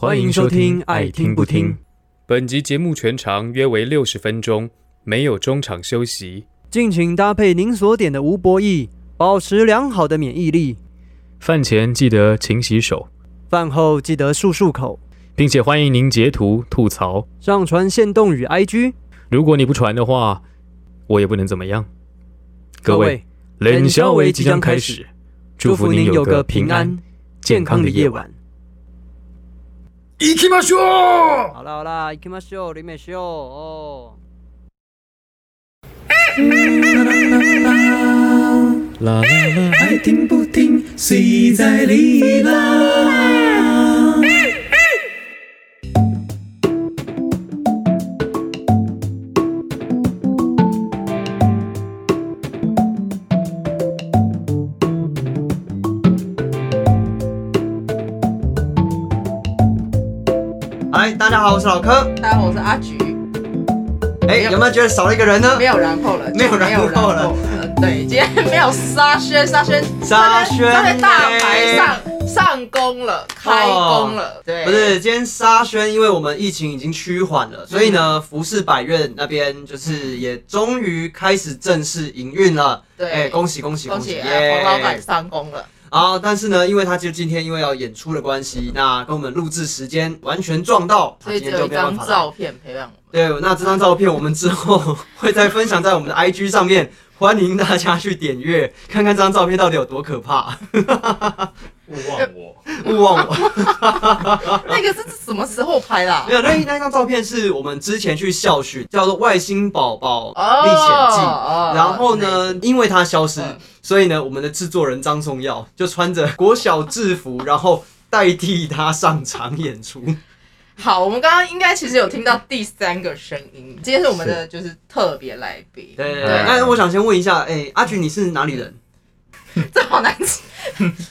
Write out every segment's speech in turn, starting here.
欢迎收听《爱听不听》。本集节目全长约为六十分钟，没有中场休息。敬请搭配您所点的无博弈，保持良好的免疫力。饭前记得勤洗手，饭后记得漱漱口，并且欢迎您截图吐槽，上传限动与 IG。如果你不传的话，我也不能怎么样。各位，冷宵围即将开始，祝福您有个平安健康的夜晚。行きましょう好啦好啦，行きましょう，林美秀哦。啦啦啦，爱听不听，谁在里啦？大家好，我是老柯。大家好，我是阿菊。哎，有没有觉得少了一个人呢？没有然后了，没有然后了。对，今天没有沙宣，沙宣，沙宣沙宣大呢牌上上工了，开工了。对，不是，今天沙宣，因为我们疫情已经趋缓了，所以呢，服饰百院那边就是也终于开始正式营运了。对哎，恭喜恭喜恭喜黄老板上工了。啊，但是呢，因为他就今天因为要演出的关系，那跟我们录制时间完全撞到，所以今只有一张天就没有办法来。照片陪伴我们。对，那这张照片我们之后会再分享在我们的 IG 上面，欢迎大家去点阅，看看这张照片到底有多可怕。勿忘我，勿忘我。那个是什么时候拍的啊没？有，那那张照片是我们之前去校训，叫做《外星宝宝哦历险记》。哦然后呢，因为它消失，嗯所以呢，我们的制作人张颂耀就穿着国小制服，然后代替他上场演出。好，我们刚刚应该其实有听到第三个声音，今天是我们的就是特别来宾。对对对。那我想先问一下，哎、阿菊你是哪里人？这好难吃。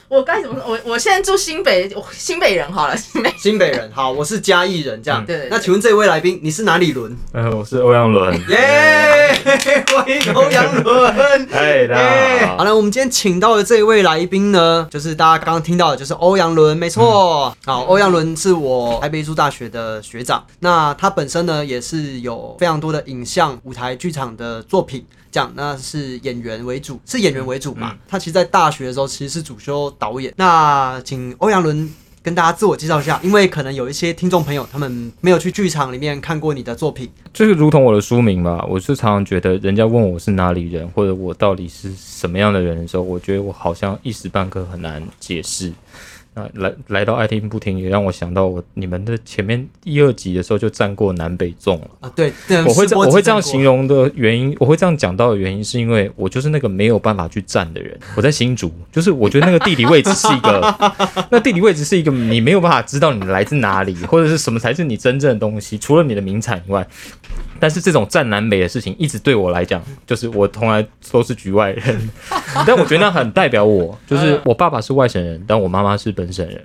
我该怎么说？我我现在住新北，我新北人好了，新北。新北人。好，我是嘉义人。这样。对那请问这位来宾你是哪里伦？呃，我是欧阳伦。耶、欢迎欧阳伦。哎，大家好。好了，我们今天请到的这一位来宾呢，就是大家刚刚听到的，就是欧阳伦，没错。好，欧阳伦是我台北艺术大学的学长，那他本身呢也是有非常多的影像、舞台剧场的作品。这样，那是演员为主，是演员为主嘛？他其实，在大学的时候其实是主修导演。那请欧阳伦跟大家自我介绍一下，因为可能有一些听众朋友他们没有去剧场里面看过你的作品。就是如同我的书名吧，我是常常觉得人家问我是哪里人，或者我到底是什么样的人的时候，我觉得我好像一时半刻很难解释。那来来到爱听不听，也让我想到我你们的前面一二集的时候就站过南北纵了。啊，对，对我会这我会这样形容的原因，我会这样讲到的原因，是因为我就是那个没有办法去站的人。我在新竹，就是我觉得那个地理位置是一个，那地理位置是一个你没有办法知道你来自哪里，或者是什么才是你真正的东西，除了你的名产以外。但是这种占南北的事情，一直对我来讲，就是我从来都是局外人。但我觉得那很代表我，就是我爸爸是外省人，但我妈妈是本省人。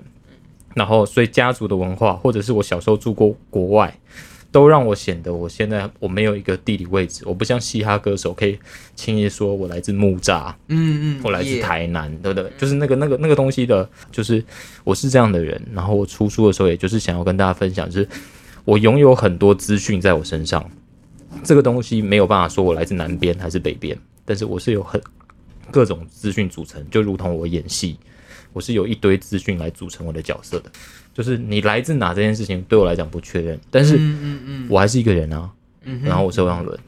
然后，所以家族的文化，或者是我小时候住过国外，都让我显得我现在我没有一个地理位置，我不像嘻哈歌手可以轻易说我来自木栅，嗯嗯，我来自台南，对不对？就是那个那个那个东西的，就是我是这样的人。然后我出书的时候，也就是想要跟大家分享，就是我拥有很多资讯在我身上，这个东西没有办法说我来自南边还是北边，但是我是有很各种资讯组成，就如同我演戏，我是有一堆资讯来组成我的角色的。就是你来自哪这件事情对我来讲不确认，但是嗯嗯嗯我还是一个人啊。嗯哼，然后我是欧阳伦。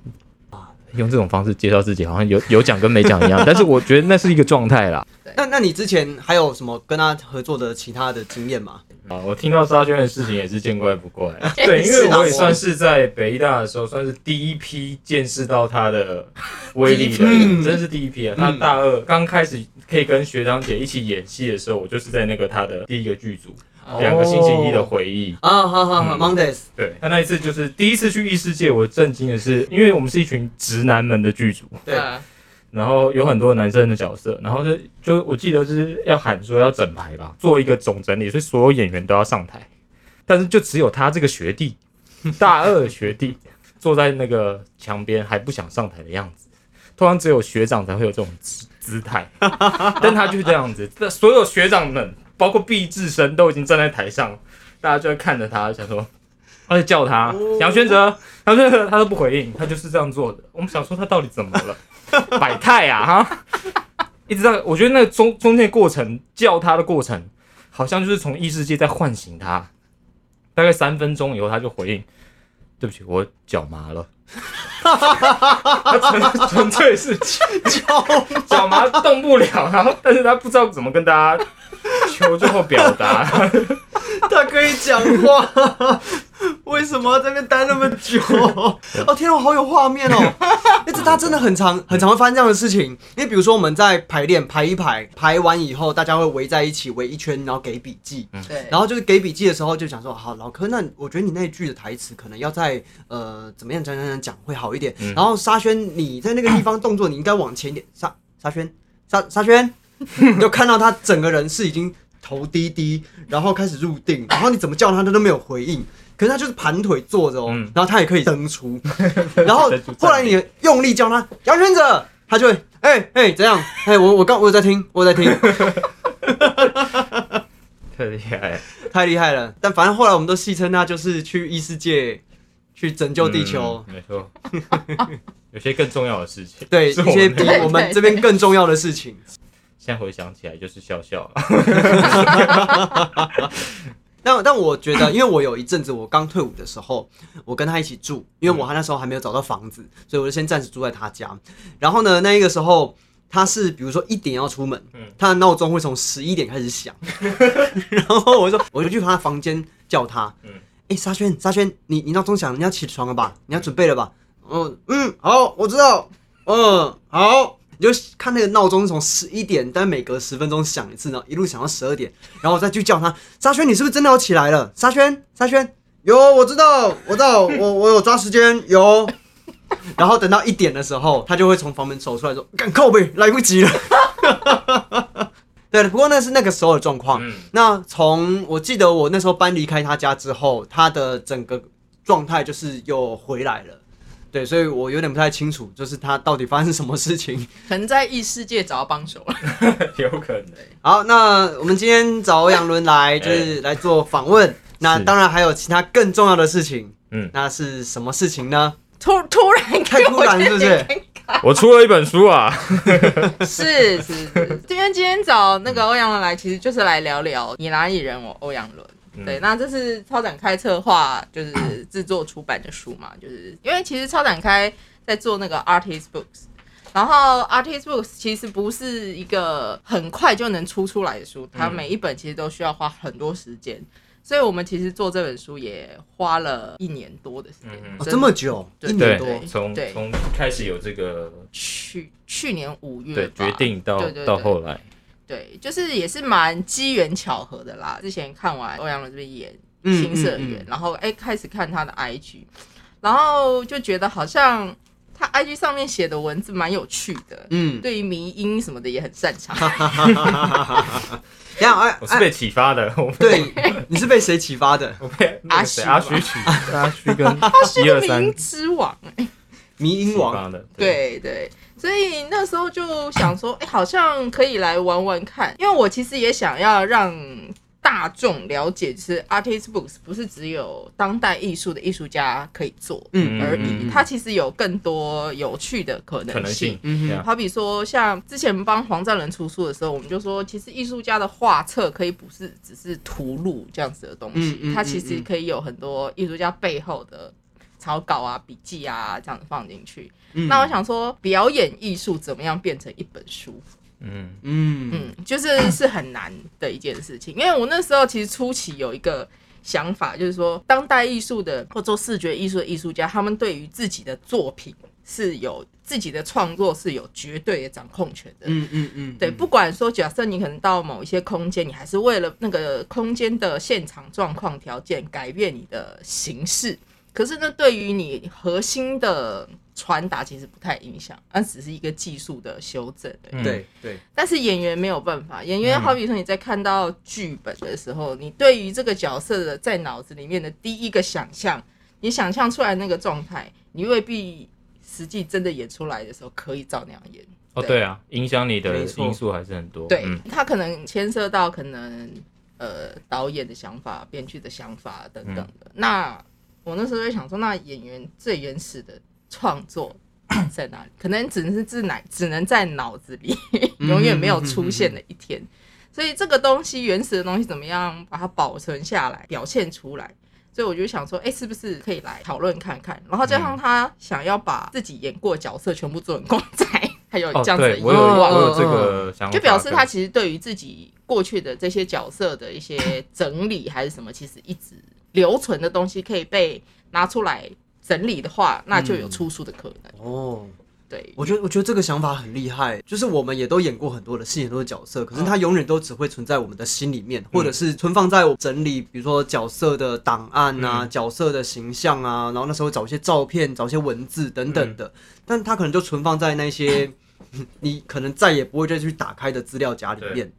用这种方式介绍自己，好像有有讲跟没讲一样，但是我觉得那是一个状态啦。那那你之前还有什么跟他合作的其他的经验吗？啊，我听到沙宣的事情也是见怪不怪。对因为我也算是在北医大的时候，算是第一批见识到他的威力的人，真是第一批啊！他大二刚开始可以跟学长姐一起演戏的时候，我就是在那个他的第一个剧组，两个星期一的回忆。啊，好好好嗯，Mondays，对他那一次就是第一次去异世界，我震惊的是，因为我们是一群直男们的剧组，对。嗯然后有很多男生的角色，然后就就我记得就是要喊说要整排吧，做一个总整理，所以所有演员都要上台，但是就只有他这个学弟，大二的学弟坐在那个墙边还不想上台的样子，通常只有学长才会有这种姿姿态，但他就是这样子，这所有学长们包括毕志生都已经站在台上。大家就在看着他，想说，他在叫他杨轩哲，杨轩哲，他都不回应，他就是这样做的。我们想说他到底怎么了？百态啊哈！一直到我觉得那个中中间过程叫他的过程，好像就是从异世界在唤醒他。大概三分钟以后，他就回应：“对不起，我脚麻了。”他纯纯粹是脚脚麻动不了，然后但是他不知道怎么跟大家求救或表达。他可以讲话，为什么要在那边待那么久？哦天啊，好有画面哦！哎，这他真的很常很常会发生这样的事情。因为比如说我们在排练排一排，排完以后大家会围在一起围一圈，然后给笔记。对，然后就是给笔记的时候就讲说，好老柯，那我觉得你那一句的台词可能要在呃怎么样讲讲讲讲会好一点。然后沙宣你在那个地方动作你应该往前一点。沙沙宣沙沙宣，你 就看到他整个人是已经。头低低，然后开始入定，然后你怎么叫他，他都没有回应。可是他就是盘腿坐着哦，然后他也可以登出。然后后来你用力叫他杨轩者，他就会哎哎怎样？哎我我刚我有在听，我有在听。太厉害，太厉害了！但反正后来我们都戏称他就是去异世界去拯救地球。没错，有些更重要的事情，对一些比我们这边更重要的事情。现在回想起来就是笑笑。但但我觉得，因为我有一阵子我刚退伍的时候，我跟他一起住，因为我那时候还没有找到房子，所以我就先暂时住在他家。然后呢，那一个时候他是比如说一点要出门，他的闹钟会从十一点开始响。然后我说，我就去他房间叫他，哎，沙轩，沙轩，你你闹钟响，你要起床了吧？你要准备了吧？嗯嗯，好，我知道。嗯，好。你就看那个闹钟从十一点，但每隔十分钟响一次然后，一路响到十二点，然后我再去叫他沙轩，你是不是真的要起来了？沙轩，沙轩，有，我知道，我知道，我我有抓时间，有。然后等到一点的时候，他就会从房门走出来说：“赶靠背，来不及了。”对，不过那是那个时候的状况。那从我记得我那时候搬离开他家之后，他的整个状态就是又回来了。对，所以我有点不太清楚，就是他到底发生什么事情，可能在异世界找到帮手了，有可能。好，那我们今天找欧阳伦来，就是来做访问。那当然还有其他更重要的事情，嗯，那是什么事情呢？突突然太突然，是不是？我出了一本书啊，是 是是。今天今天找那个欧阳伦来，其实就是来聊聊你哪里人，我欧阳伦。对，那这是超展开策划，就是 制作出版的书嘛，就是因为其实超展开在做那个 artist books，然后 artist books 其实不是一个很快就能出出来的书，它每一本其实都需要花很多时间，所以我们其实做这本书也花了一年多的时间，这么久，一年多，从从开始有这个去去年五月对决定到到后来。对，就是也是蛮机缘巧合的啦。之前看完欧阳伦这边演新社员，然后哎开始看他的 IG，然后就觉得好像他 IG 上面写的文字蛮有趣的，嗯，对于迷音什么的也很擅长。这样哎，我是被启发的。对，你是被谁启发的？我被阿虚阿虚启阿虚跟阿虚迷音之王哎，迷音王的，对对。所以那时候就想说，哎，好像可以来玩玩看，因为我其实也想要让大众了解，就是 artist books 不是只有当代艺术的艺术家可以做嗯而已，它其实有更多有趣的可能性。嗯好比说，像之前帮黄赞仁出书的时候，我们就说，其实艺术家的画册可以不是只是图录这样子的东西，它其实可以有很多艺术家背后的。草稿啊，笔记啊，这样子放进去。那我想说，表演艺术怎么样变成一本书？嗯嗯嗯，就是是很难的一件事情。因为我那时候其实初期有一个想法，就是说，当代艺术的或做视觉艺术的艺术家，他们对于自己的作品是有自己的创作是有绝对的掌控权的。嗯嗯嗯，对，不管说假设你可能到某一些空间，你还是为了那个空间的现场状况条件改变你的形式。可是那，对于你核心的传达其实不太影响，那只是一个技术的修正。对对。但是演员没有办法，演员好比说你在看到剧本的时候，你对于这个角色的在脑子里面的第一个想象，你想象出来那个状态，你未必实际真的演出来的时候可以照那样演。哦，对啊，影响你的因素还是很多。对，它可能牵涉到可能。呃导演的想法、编剧的想法等等的。那我那时候在想说，那演员最原始的创作 在哪里？可能只能是自奶，只能在脑子里，永远没有出现的一天。所以这个东西原始的东西怎么样把它保存下来、表现出来？所以我就想说，哎、是不是可以来讨论看看？然后加上他想要把自己演过的角色全部做成公仔，还有哦，这样子的对我有愿望。我有这个想法，就表示他其实对于自己过去的这些角色的一些整理还是什么，其实一直留存的东西可以被拿出来整理的话，那就有出书的可能。哦，对，我觉得我觉得这个想法很厉害，就是我们也都演过很多的戏，很多的角色，可是它永远都只会存在我们的心里面，或者是存放在我整理，比如说角色的档案啊、角色的形象啊，然后那时候找一些照片、找一些文字等等的，但它可能就存放在那些 你可能再也不会再去打开的资料夹里面。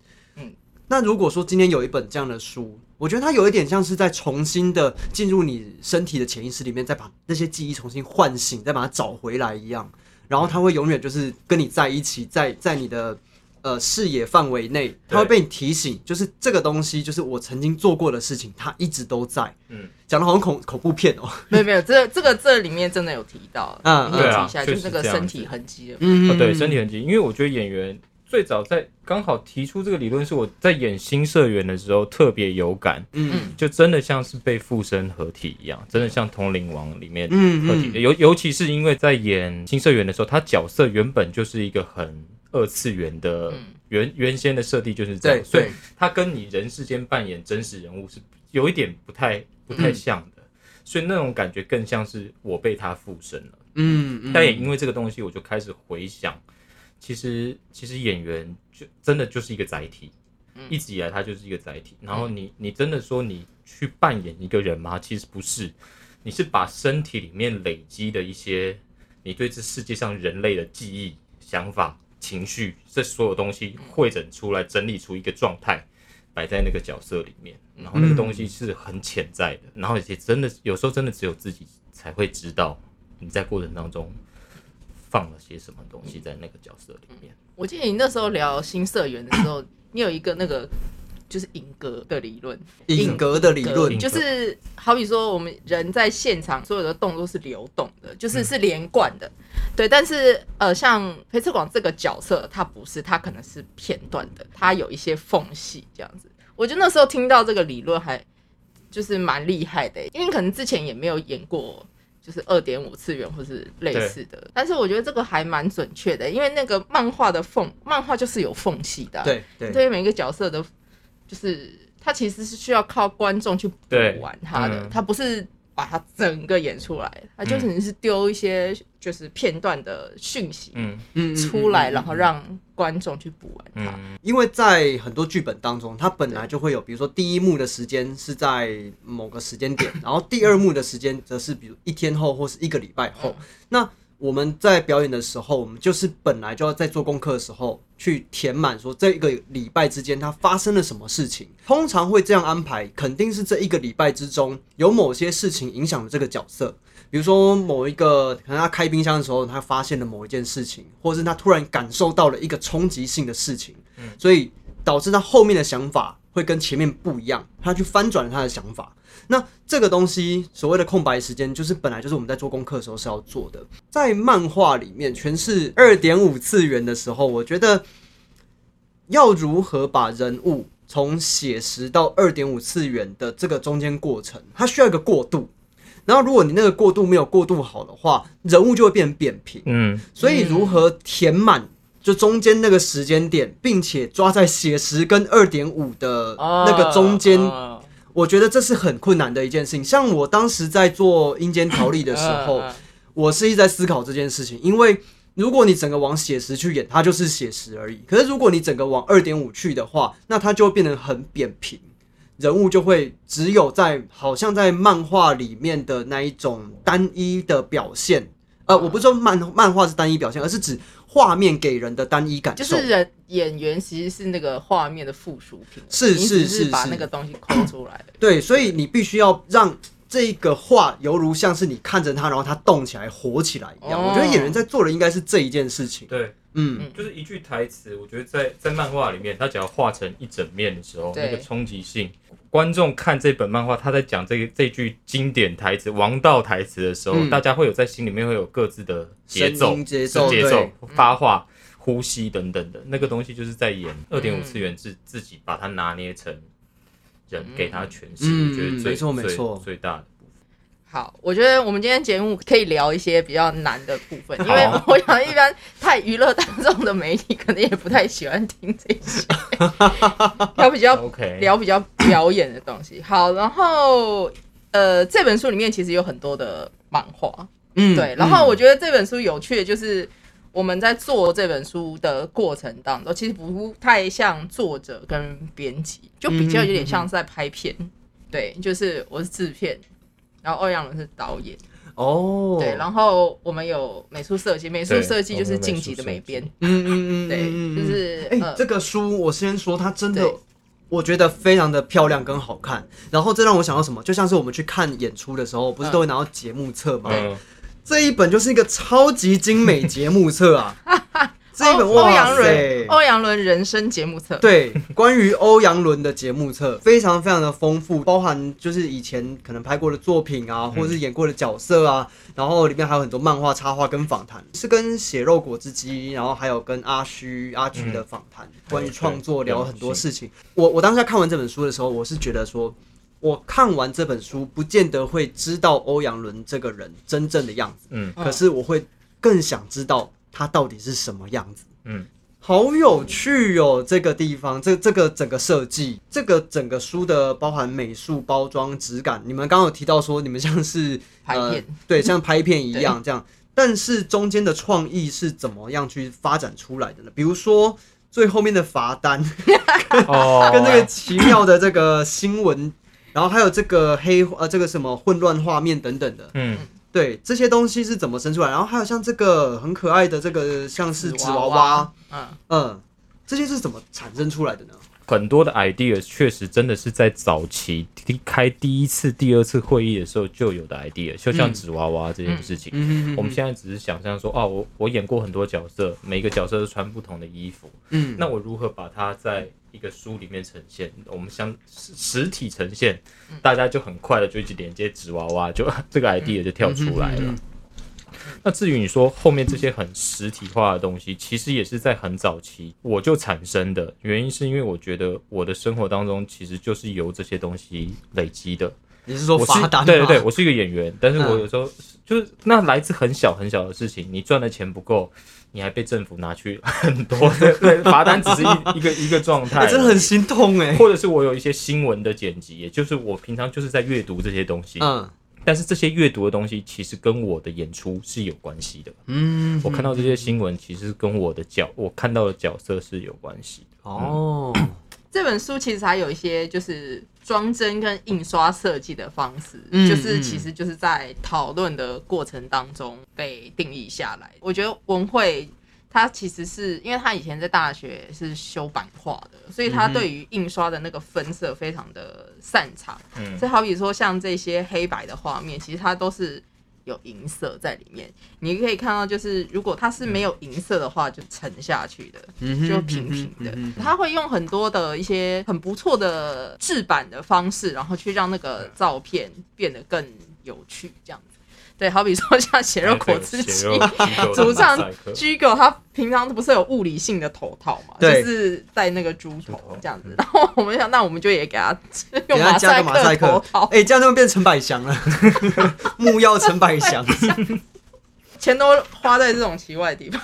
嗯，那如果说今天有一本这样的书，我觉得它有一点像是在重新的进入你身体的潜意识里面，再把那些记忆重新唤醒，再把它找回来一样。然后它会永远就是跟你在一起，在在你的呃视野范围内，它会被你提醒，就是这个东西，就是我曾经做过的事情，它一直都在。嗯，讲的好像恐恐怖片哦。没有没有，这这个这里面真的有提到，嗯你有对啊提一下，确实就是那个身体痕迹的。嗯哦，对，身体痕迹，因为我觉得演员最早在刚好提出这个理论，是我在演新社员的时候特别有感，嗯。就真的像是被附身合体一样，真的像《通灵王》里面嗯。合体。的，尤尤其是因为在演新社员的时候，他角色原本就是一个很二次元的，嗯。原原先的设定就是这样，所以他跟你人世间扮演真实人物是有一点不太不太像的，所以那种感觉更像是我被他附身了。嗯嗯。但也因为这个东西，我就开始回想，其实其实演员就真的就是一个载体，一直以来他就是一个载体。然后你你真的说你去扮演一个人吗？其实不是，你是把身体里面累积的一些你对这世界上人类的记忆、想法、情绪，这所有东西汇整出来，整理出一个状态。摆在那个角色里面，然后那个东西是很潜在的，然后也真的有时候真的只有自己才会知道你在过程当中放了些什么东西在那个角色里面。我记得你那时候聊新社员的时候，你有一个那个就是影格的理论，影格的理论就是好比说我们人在现场所有的动作是流动的，就是是连贯的，对。但是呃，像裴策广这个角色，他不是，他可能是片段的，他有一些缝隙这样子。我觉得那时候听到这个理论还就是蛮厉害的，因为可能之前也没有演过。就是二点五次元或是类似的，但是我觉得这个还蛮准确的，因为那个漫画的缝，漫画就是有缝隙的啊、对对。对于每一个角色的，就是它其实是需要靠观众去补完它的，它不是把它整个演出来，他就只能是丢一些就是片段的讯息嗯。嗯出来，然后让观众去补完它。嗯。因为在很多剧本当中，它本来就会有，比如说第一幕的时间是在某个时间点，然后第二幕的时间则是比如一天后或是一个礼拜后。那我们在表演的时候，我们就是本来就要在做功课的时候去填满，说这一个礼拜之间它发生了什么事情。通常会这样安排，肯定是这一个礼拜之中有某些事情影响了这个角色。比如说某一个，可能他开冰箱的时候，他发现了某一件事情，或者是他突然感受到了一个冲击性的事情，所以导致他后面的想法会跟前面不一样，他去翻转了他的想法。那这个东西所谓的空白时间，就是本来就是我们在做功课的时候是要做的。在漫画里面诠释二点五次元的时候，我觉得要如何把人物从写实到二点五次元的这个中间过程，它需要一个过渡。然后，如果你那个过渡没有过渡好的话，人物就会变成扁平。嗯，所以如何填满就中间那个时间点，并且抓在写实跟二点五的那个中间，我觉得这是很困难的一件事情。像我当时在做阴间条例的时候，我是一直在思考这件事情，因为如果你整个往写实去演，它就是写实而已。可是如果你整个往二点五去的话，那它就会变得很扁平，人物就会只有在好像在漫画里面的那一种单一的表现。呃，我不是说漫漫画是单一表现，而是指画面给人的单一感受。就是人演员其实是那个画面的附属品，是是是是把那个东西抠出来。对，所以你必须要让这个画犹如像是你看着它，然后它动起来、活起来一样。哦。我觉得演员在做的应该是这一件事情。对，嗯，就是一句台词，我觉得在在漫画里面，他只要画成一整面的时候，那个冲击性，观众看这本漫画，他在讲这个这句经典台词、王道台词的时候，嗯。大家会有在心里面会有各自的节奏、节奏节奏、发话、呼吸等等的。那个东西，就是在演嗯。二点五次元自自己把它拿捏成人，给他诠释，嗯我觉得最没错没最错最大的部分。好，我觉得我们今天节目可以聊一些比较难的部分，因为我想一般太娱乐大众的媒体可能也不太喜欢听这些，聊比较 OK，聊比较表演的东西。好，然后呃，这本书里面其实有很多的漫画，嗯对，然后我觉得这本书有趣的就是。我们在做这本书的过程当中，其实不太像作者跟编辑，就比较有点像是在拍片。对，就是我是制片，然后欧阳伦是导演，哦，对，然后我们有美术设计，美术对设计就是晋级的美编，嗯嗯嗯，对嗯。就是哎、呃这个书我先说，它真的，我觉得非常的漂亮跟好看。然后这让我想到什么？就像是我们去看演出的时候，不是都会拿到节目册吗？嗯，这一本就是一个超级精美节目册啊！这一本欧阳伦塞，欧阳伦人生节目册，对，关于欧阳伦的节目册非常非常的丰富，包含就是以前可能拍过的作品啊，或者是演过的角色啊，然后里面还有很多漫画插画跟访谈，是跟血肉果汁机，然后还有跟阿虚阿菊的访谈，关于创作聊很多事情。我我当下看完这本书的时候，我是觉得说。我看完这本书，不见得会知道欧阳伦这个人真正的样子，嗯。可是我会更想知道他到底是什么样子。嗯，好有趣哦，这个地方，这这个整个设计，这个整个书的包含美术包装质感，你们刚刚有提到说你们像是拍片。呃，对，像拍片一样这样，但是中间的创意是怎么样去发展出来的呢？比如说最后面的罚单，哦，跟这个奇妙的这个新闻，然后还有这个黑呃这个什么混乱画面等等的，嗯，对这些东西是怎么生出来？然后还有像这个很可爱的这个像是纸娃娃。娃，嗯，嗯，这些是怎么产生出来的呢？很多的 idea 确实真的是在早期第开第一次、第二次会议的时候就有的 idea，就像纸娃娃这件事情。嗯。我们现在只是想象说，哦，我我演过很多角色，每一个角色都穿不同的衣服，嗯。那我如何把它在一个书里面呈现？我们相实实体呈现，大家就很快的就一直连接纸娃娃，就 这个 idea 就跳出来了。那至于你说后面这些很实体化的东西，其实也是在很早期我就产生的。原因是因为我觉得我的生活当中其实就是由这些东西累积的。你是说我是罚单？对对对，我是一个演员，但是我嗯有时候就是那来自很小很小的事情，你赚的钱不够，你还被政府拿去很多的 对罚单，只是一一个一个状态真的很心痛哎。或者是我有一些新闻的剪辑，也就是我平常就是在阅读这些东西，嗯但是这些阅读的东西其实跟我的演出是有关系的。嗯，我看到这些新闻，其实跟我的角，我看到的角色是有关系的。哦，这本书其实还有一些就是装帧跟印刷设计的方式，嗯就是嗯其实就是在讨论的过程当中被定义下来。我觉得文慧他其实是因为他以前在大学是修版画的，所以他对于印刷的那个分色非常的擅长。嗯所以好比说像这些黑白的画面，其实它都是有银色在里面。你可以看到，就是如果它是没有银色的话，就沉下去的。嗯就平平的嗯哼，他会用很多的一些很不错的制版的方式，然后去让那个照片变得更有趣，这样子。对，好比说 像血肉果汁机主唱 马赛克 G 狗他平常不是有物理性的头套嘛，就是戴那个猪头头这样子。然后我们想，那我们就也给他用给他加马赛个马赛克头套，哎，这样就变成百祥了，木曜陈百祥。钱都花在这种奇怪的地方。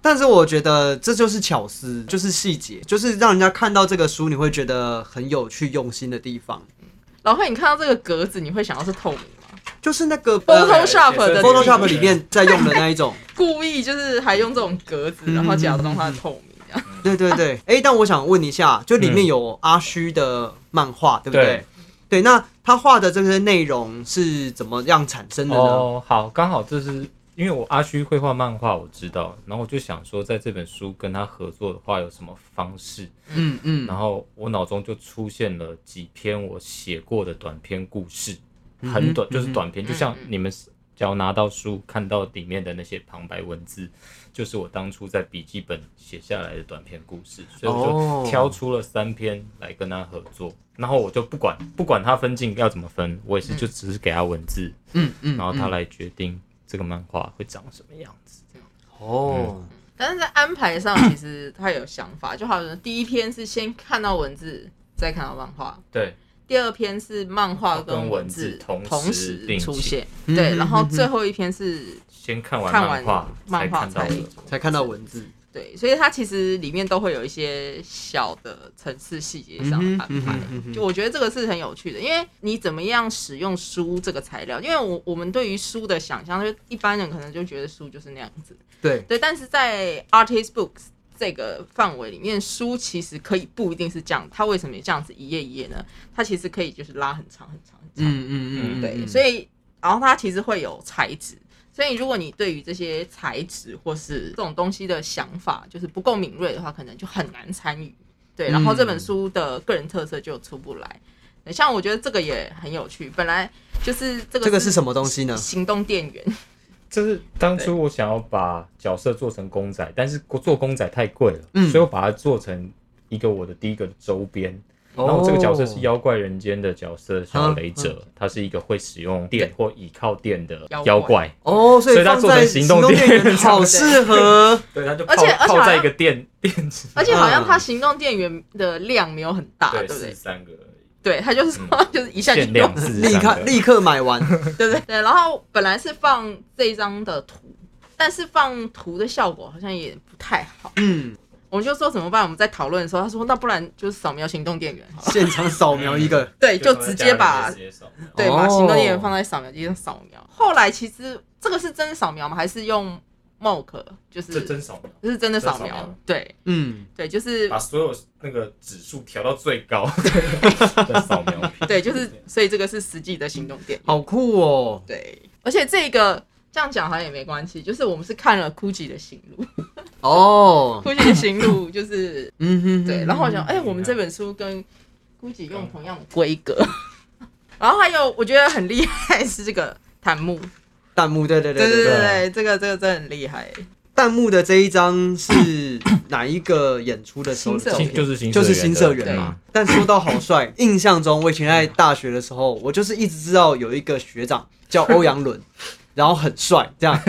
但是我觉得这就是巧思，就是细节，就是让人家看到这个书，你会觉得很有趣、用心的地方。然后你看到这个格子，你会想到是透明吗就是那个 Photoshop 的呃 Photoshop 里面在用的那一种，故意就是还用这种格子，然后假装它透明这样。对对对。哎、但我想问一下，就里面有阿虚的漫画，对不对？对对，那他画的这些内容是怎么样产生的呢？哦，好，刚好这是因为我阿虚会画漫画，我知道，然后我就想说，在这本书跟他合作的话，有什么方式？嗯嗯然后我脑中就出现了几篇我写过的短篇故事，很短，嗯就是短篇，嗯就像你们只要拿到书看到里面的那些旁白文字，就是我当初在笔记本写下来的短篇故事，所以我哦。就挑出了三篇来跟他合作，然后我就不管不管他分镜要怎么分，我也是就只是给他文字，嗯嗯，嗯然后他来决定这个漫画会长什么样子。这样。哦，但是在安排上，其实他有想法，就好像第一篇是先看到文字，再看到漫画；对，第二篇是漫画跟文文字同同时出现，嗯对，然后最后一篇是先看完看完漫画漫画才看到的。才看到文字，对，所以它其实里面都会有一些小的层次细节上的安排。就我觉得这个是很有趣的，因为你怎么样使用书这个材料，因为我我们对于书的想象，就一般人可能就觉得书就是那样子，对，对，但是在 artist books 这个范围里面，书其实可以不一定是这样，它为什么也这样子一页一页呢？它其实可以就是拉很长很长很长，嗯嗯嗯，对，所以然后它其实会有材质，所以如果你对于这些材质或是这种东西的想法就是不够敏锐的话，可能就很难参与。对，然后这本书的个人特色就出不来。对像我觉得这个也很有趣，本来就是这个这个是什么东西呢行动电源，这是当初我想要把角色做成公仔，但是做公仔太贵了，嗯。所以我把它做成一个我的第一个周边。然后这个角色是妖怪人间的角色，小雷者，他是一个会使用电或倚靠电的妖怪。哦，所所以他做成行动电源源好适合，对，他就而且而且在一个电电池，而且好像他行动电源的量没有很大，对对，不对？是？三个对，他就是说 就是一下就用立刻立刻买完，对不对？对，然后本来是放这一张的图，但是放图的效果好像也不太好。嗯，我们就说怎么办？我们在讨论的时候，他说那不然就是扫描行动电源。现场扫描一个，对，就直接把对把哦行动电源放在扫描机上扫描。后来其实这个是真扫描吗？还是用 Mock？就是这真扫描，这是真的扫描真扫描？对嗯，对，就是把所有那个指数调到最高的 扫描屏。对，就是所以这个是实际的行动电源。好酷哦，对，而且这个这样讲好像也没关系，就是我们是看了 GUCCI 的行路哦，，GUCCI 的行路就是嗯哼，对，然后我想，哎、我们这本书跟 GUCCI 用同样的规格，然后还有我觉得很厉害是这个弹幕，弹幕，对对对对对对，这个这个真的很厉害，弹幕的这一张是哪一个演出的时候的照新片？就是新就是新社员嘛。但说到好帅，印象中我以前在大学的时候，我就是一直知道有一个学长叫欧阳伦，然后很帅这样。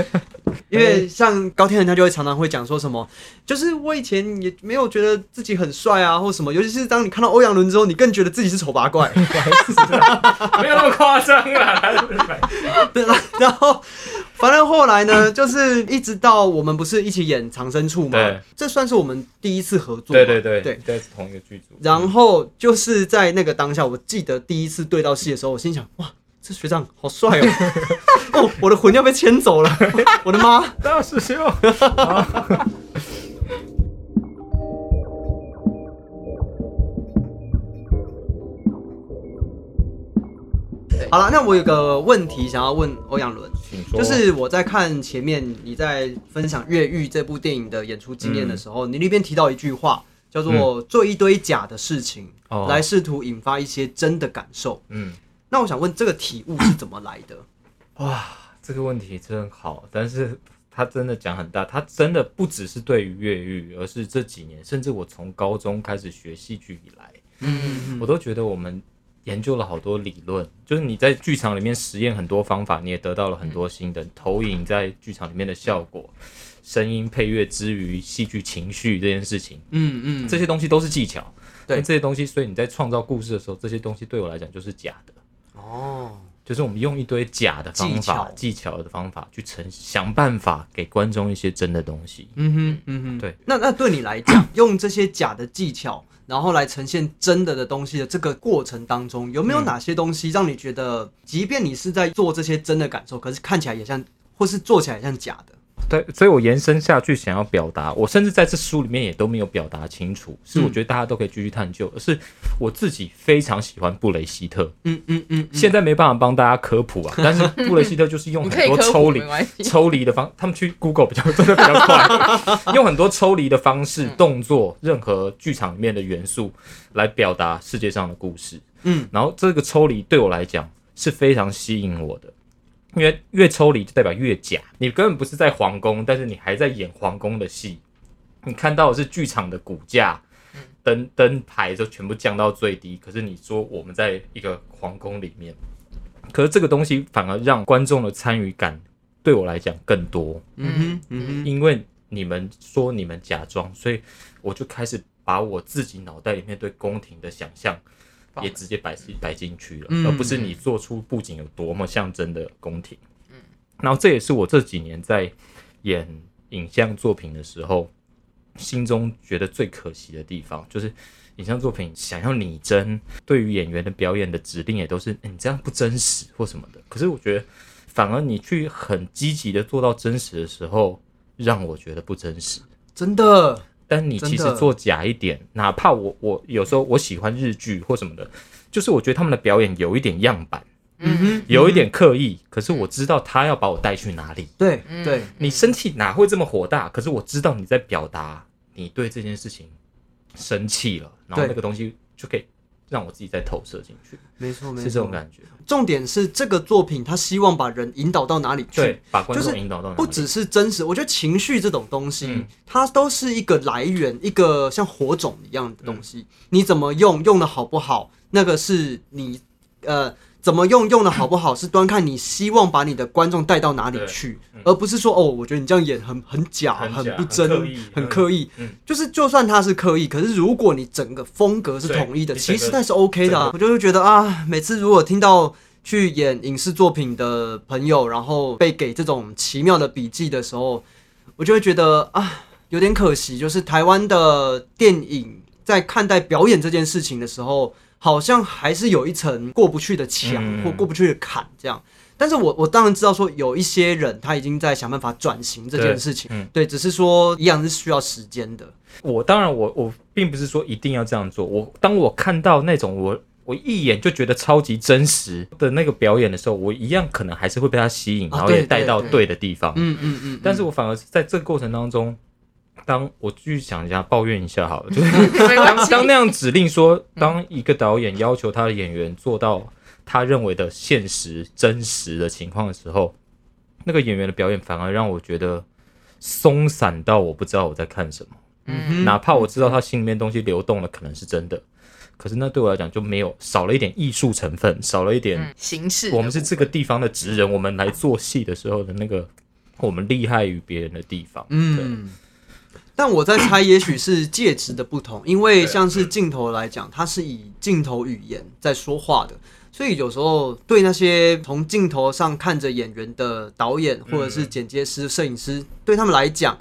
因为像高天恒，他就会常常会讲说什么，就是我以前也没有觉得自己很帅啊，或什么，尤其是当你看到欧阳伦之后，你更觉得自己是丑八怪。没有那么夸张啦。对啦，然后反正后来呢，就是一直到我们不是一起演长生处嘛对，这算是我们第一次合作嘛。对对对对。在同一个剧组。然后就是在那个当下，我记得第一次对到戏的时候，我心想：哇，这学长好帅哦！哦，我的魂要被牵走了，我的妈！大师兄，好了，那我有个问题想要问欧阳伦，就是我在看前面你在分享《越狱》这部电影的演出经验的时候，你那边提到一句话，叫做“做一堆假的事情，哦。来试图引发一些真的感受”。嗯，那我想问，这个体悟是怎么来的？哇，这个问题真好，但是 他真的讲很大，他真的不只是对于越狱，而是这几年，甚至我从高中开始学戏剧以来，嗯我都觉得我们研究了好多理论，就是你在剧场里面实验很多方法，你也得到了很多新的投影在剧场里面的效果，声音配乐之余戏剧情绪这件事情，嗯嗯，这些东西都是技巧。对这些东西，所以你在创造故事的时候，这些东西对我来讲就是假的。哦，就是我们用一堆假的方技巧法、技巧的方法去呈，想办法给观众一些真的东西。嗯哼嗯哼，对。那那对你来讲，用这些假的技巧，然后来呈现真的的东西的这个过程当中，有没有哪些东西让你觉得，即便你是在做这些真的感受，可是看起来也像，或是做起来也像假的？对，所以我延伸下去想要表达，我甚至在这书里面也都没有表达清楚，是我觉得大家都可以继续探究，而是我自己非常喜欢布雷希特，嗯嗯嗯，现在没办法帮大家科普啊，但是布雷希特就是用很多抽离。抽离的方，他们去 Google 比较真的比较快，用很多抽离的方式、动作、任何剧场里面的元素来表达世界上的故事。嗯，然后这个抽离对我来讲，是非常吸引我的。因为越抽离就代表越假，你根本不是在皇宫，但是你还在演皇宫的戏。你看到的是剧场的骨架，灯灯牌就全部降到最低，可是你说我们在一个皇宫里面，可是这个东西反而让观众的参与感对我来讲更多，嗯哼，嗯哼，因为你们说你们假装，所以我就开始把我自己脑袋里面对宫廷的想象也直接摆摆进去了，嗯而不是你做出布景有多么像真的宫廷。嗯，然后这也是我这几年在演影像作品的时候，心中觉得最可惜的地方，就是影像作品想要拟真，对于演员的表演的指令也都是、欸你这样不真实或什么的。可是我觉得，反而你去很积极的做到真实的时候，让我觉得不真实。真的，但你其实做假一点，哪怕我我有时候我喜欢日剧或什么的，就是我觉得他们的表演有一点样板，嗯哼，有一点刻意，可是我知道他要把我带去哪里。对对，你生气哪会这么火大？可是我知道你在表达你对这件事情生气了，然后那个东西就可以让我自己再投射进去，没错没错，是这种感觉。重点是这个作品，他希望把人引导到哪里去对，，把观就是众引导到哪里不只是真实，我觉得情绪这种东西，嗯它都是一个来源，一个像火种一样的东嗯西。你怎么用，用的好不好，那个是你呃怎么用，用的好不好，是端看你希望把你的观众带到哪里去，而不是说哦，我觉得你这样演很很假，嗯很假不真，很刻意。就是就算他是刻意，可是如果你整个风格是对统一的，其实那是 OK 的、啊。我就会觉得啊，每次如果听到去演影视作品的朋友，然后被给这种奇妙的笔记的时候，我就会觉得啊，有点可惜，就是台湾的电影在看待表演这件事情的时候，好像还是有一层过不去的墙、嗯或过不去的坎这样。但是我我当然知道说有一些人他已经在想办法转型这件事情，对嗯对，只是说一样是需要时间的。我当然我我并不是说一定要这样做。我当我看到那种我我一眼就觉得超级真实的那个表演的时候，我一样可能还是会被他吸引，啊然后也带到对的地方。嗯嗯嗯，但是我反而是在这个过程当中，当我继续想一下抱怨一下好了，就是。当当那样指令说，当一个导演要求他的演员做到他认为的现实真实的情况的时候，那个演员的表演反而让我觉得松散到我不知道我在看什么。嗯哪怕我知道他心里面东西流动了，可能是真的，可是那对我来讲就没有少了一点艺术成分，少了一点、嗯，形式我们是这个地方的职人，我们来做戏的时候的那个我们厉害于别人的地方。嗯，但我在猜，也许是介质的不同，因为像是镜头来讲，它是以镜头语言在说话的，所以有时候对那些从镜头上看着演员的导演或者是剪接师、摄影师，对他们来讲，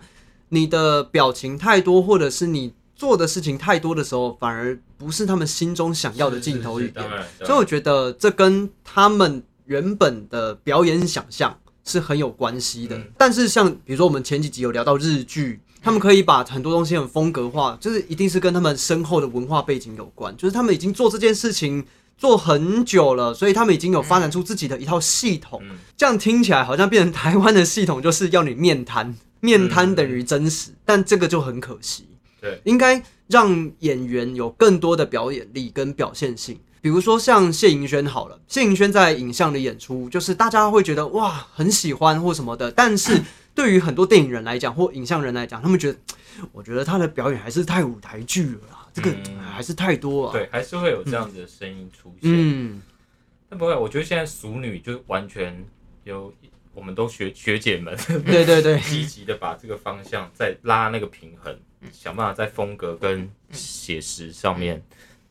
你的表情太多，或者是你做的事情太多的时候，反而不是他们心中想要的镜头语言。所以我觉得这跟他们原本的表演想象是很有关系的。嗯但是像比如说我们前几集有聊到日剧，他们可以把很多东西很风格化，就是一定是跟他们深厚的文化背景有关，就是他们已经做这件事情。做很久了，所以他们已经有发展出自己的一套系统。嗯这样听起来好像变成台湾的系统，就是要你面瘫，面瘫等于真实，但这个就很可惜。对，应该让演员有更多的表演力跟表现性。比如说像谢盈萱好了，谢盈萱在影像的演出，就是大家会觉得哇很喜欢或什么的，但是对于很多电影人来讲或影像人来讲，他们觉得，我觉得他的表演还是太舞台剧了啦，这个嗯还是太多啊。对，还是会有这样子的声音出现。嗯，但不会，我觉得现在熟女就完全有，我们都学学姐们 对对对，积极的把这个方向再拉那个平衡，想办法在风格跟写实上面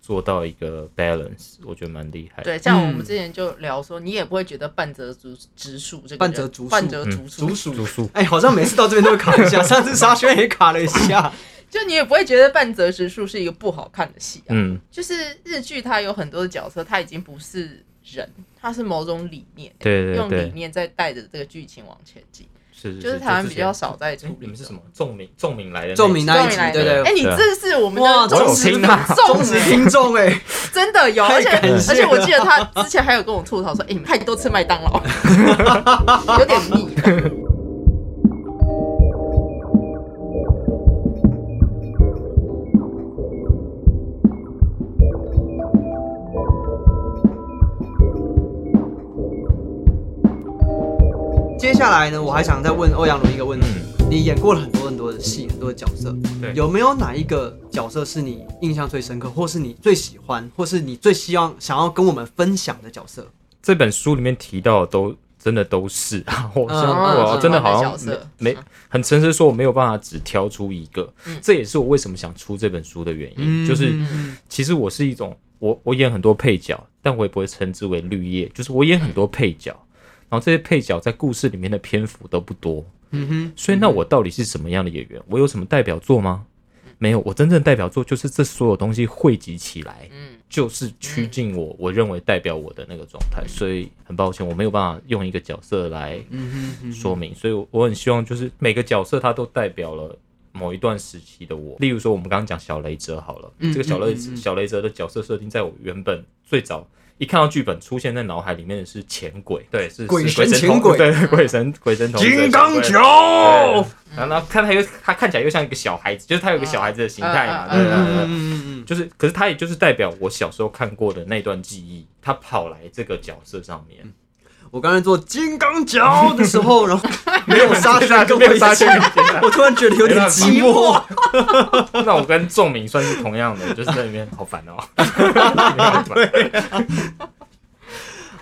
做到一个 balance，我觉得蛮厉害。对，像我们之前就聊说，你也不会觉得半泽竹直树这个人半泽半泽竹树，竹树哎、好像每次到这边都会卡一下，上次沙宣也卡了一下。就你也不会觉得半泽直树是一个不好看的戏啊。嗯，就是日剧它有很多的角色，它已经不是人，它是某种理念，对对用理，念在带着这个剧情往前进。是就是台湾比较少在处理哎你们是什么？仲明仲明来的那一仲明那一集终于来了对对哎，你这是我们哇，的我有 忠实听啊忠实听众哎，真的有，而且而且我记得他之前还有跟我吐槽说，哎、你们太多吃麦当劳，有点腻。接下来呢，我还想再问欧阳伦一个问题：你演过了很多很多的戏，很多的角色，对。有没有哪一个角色是你印象最深刻，或是你最喜欢，或是你最希望想要跟我们分享的角色？这本书里面提到的都真的都是。啊，我像嗯。我真的好像没没很诚实说，我没有办法只挑出一个。嗯，这也是我为什么想出这本书的原因，就是嗯。其实我是一种我我演很多配角，但我也不会称之为绿叶，就是我演很多配角，然后这些配角在故事里面的篇幅都不多，嗯哼，所以那我到底是什么样的演员？我有什么代表作吗？没有，我真正代表作就是这所有东西汇集起来，嗯，就是趋近我我认为代表我的那个状态。所以很抱歉，我没有办法用一个角色来嗯哼，说明，所以我我很希望就是每个角色它都代表了某一段时期的我。例如说，我们刚刚讲小雷哲好了，嗯这个小雷嗯嗯嗯小雷哲的角色设定，在我原本最早一看到剧本出现在脑海里面的是钱鬼，对，是鬼神童神前鬼。对，鬼神鬼神童金刚对球，然后看他又他看起来又像一个小孩子，就是他有个小孩子的形态嘛，嗯对对对就是，可是他也就是代表我小时候看过的那段记忆，他跑来这个角色上面，我刚才做金刚脚的时候，然后 没有沙宣跟我没有一起沙，我突然觉得有点寂寞。那我跟仲明算是同样的，就是在里面好烦哦。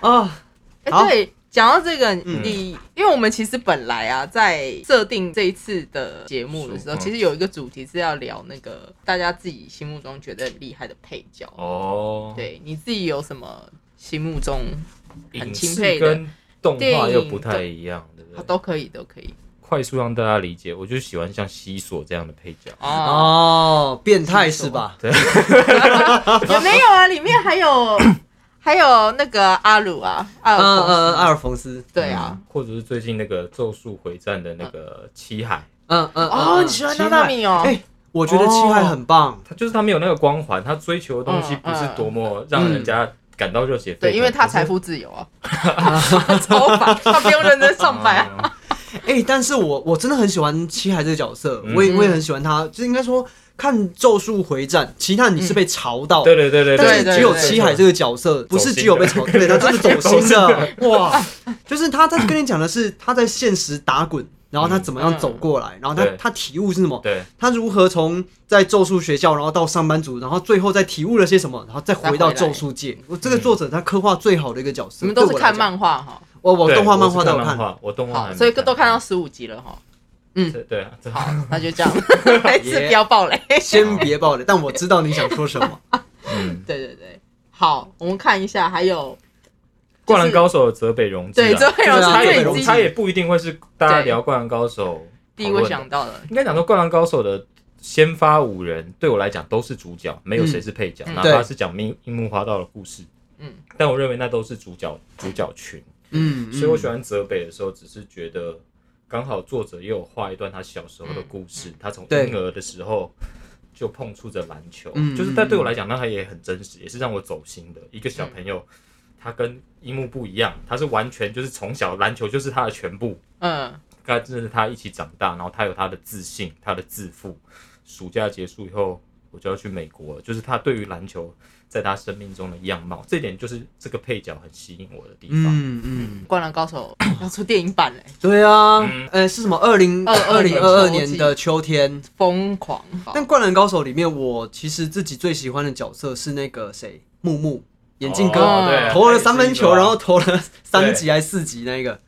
啊，哎、对，讲到这个，嗯你因为我们其实本来啊，在设定这一次的节目的时候，嗯其实有一个主题是要聊那个大家自己心目中觉得很厉害的配角。哦，对，你自己有什么心目中很影视钦佩的跟动画又不太一样，对不对？都可以，都可以。快速让大家理解，我就喜欢像西索这样的配角。哦，哦，变态是吧？对 也没有啊，里面还有 还有那个阿鲁啊，阿嗯尔嗯，阿尔，尔冯斯，对啊。嗯，或者是最近那个《咒术回战》的那个七海，嗯嗯哦，嗯你喜欢娜娜米哦？哎，我觉得七海很棒。他就是他没有那个光环，他追求的东西不是多么让人家感到热血沸腾，对，因为他财富自由啊，超烦，他不用认真上班。啊 哎，但是我我真的很喜欢七海这个角色，嗯。我也我也很喜欢他，就应该说看《咒术回战》，其他你是被嘲到，对对对对对，但是只有对对七海这个角色不是只有被嘲，对他真的走心的，哇！就是他在跟你讲的是他在现实打滚，然后他怎么样走过来，然后他他体悟是什么？对他如何从在咒术学校，然后到上班族，然后最后再体悟了些什么，然后再回到咒术界。我这个作者他刻画最好的一个角色。你们都是看漫画哈，我我动画漫画都有看。我动画所以都看到十五集了哈。对对啊，好，那就这样，还是不要暴雷。先别暴雷，但我知道你想说什么。嗯，对对对，好，我们看一下，还有灌篮高手的泽北荣治啊。对，泽北荣治他也不一定会是大家聊灌篮高手第一位讨论的想到的，应该讲说，《灌篮高手》的先发五人对我来讲都是主角，没有谁是配角，嗯。哪怕是讲樱樱木花道的故事，嗯，但我认为那都是主角主角群，嗯，所以我喜欢泽北的时候，只是觉得刚好作者也有画一段他小时候的故事，他从对婴儿的时候就碰触着篮球，嗯。就是但对我来讲，那他也很真实，也是让我走心的一个小朋友。他跟樱木不一样，他是完全就是从小篮球就是他的全部，嗯，跟真的是他一起长大，然后他有他的自信，他的自负。暑假结束以后，我就要去美国了。就是他对于篮球在他生命中的样貌，这点就是这个配角很吸引我的地方。嗯嗯，灌篮高手 要出电影版嘞，对啊嗯，呃，是什么？二零二零二二年的秋天。疯狂。但《灌篮高手》里面，我其实自己最喜欢的角色是那个谁，木木眼镜哥，投了三分球，然后投了三对级还是四级那个。嗯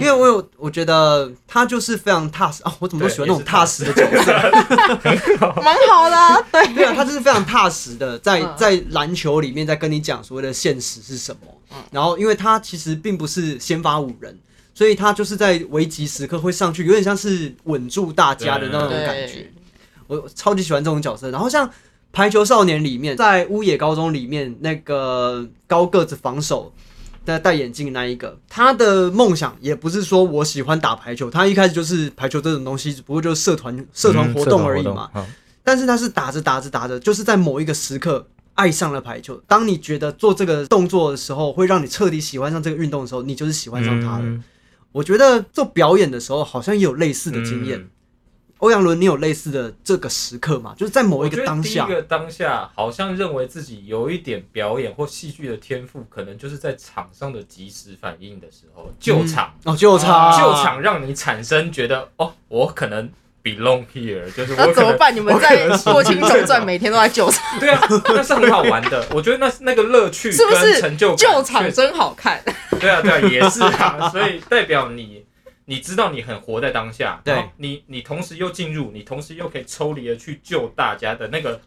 因为我有，我觉得他就是非常踏实啊！我怎么都喜欢那种踏实的角色。蛮好的啊，对，对啊，他就是非常踏实的，在嗯在篮球里面在跟你讲所谓的现实是什么。嗯然后，因为他其实并不是先发五人，所以他就是在危急时刻会上去，有点像是稳住大家的那种感觉。我超级喜欢这种角色。然后像《排球少年》里面，在乌野高中里面那个高个子防守。戴戴眼镜那一个，他的梦想也不是说我喜欢打排球，他一开始就是排球这种东西，只不过就是社团社团活动而已嘛。嗯。但是他是打着打着打着，就是在某一个时刻爱上了排球。当你觉得做这个动作的时候，会让你彻底喜欢上这个运动的时候，你就是喜欢上它了。嗯我觉得做表演的时候，好像也有类似的经验。嗯欧阳伦，你有类似的这个时刻吗？就是在某一个当下一，个当下好像认为自己有一点表演或戏剧的天赋，可能就是在场上的及时反应的时候，救场，哦，救场，救场让你产生觉得哦，我可能 belong here，就是那我可能怎么办？你们我可在能《过青总传》每天都在救场，对啊，那是很好玩的。我觉得那那个乐趣是不是成就救场真好看。对啊，对啊，也是啊，所以代表你，你知道你很活在当下，对。你你同时又进入，你同时又可以抽离的去救大家的那个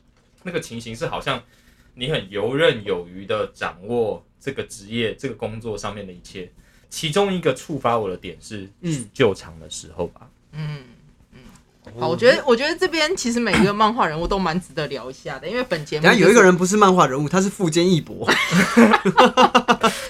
那个情形，是好像你很游刃有余的掌握这个职业、这个工作上面的一切。其中一个触发我的点是，嗯。救场的时候吧，嗯嗯，好，我觉得我觉得这边其实每一个漫画人物都蛮值得聊一下的，因为本节目等一下有一个人不是漫画人物，他是富坚义博，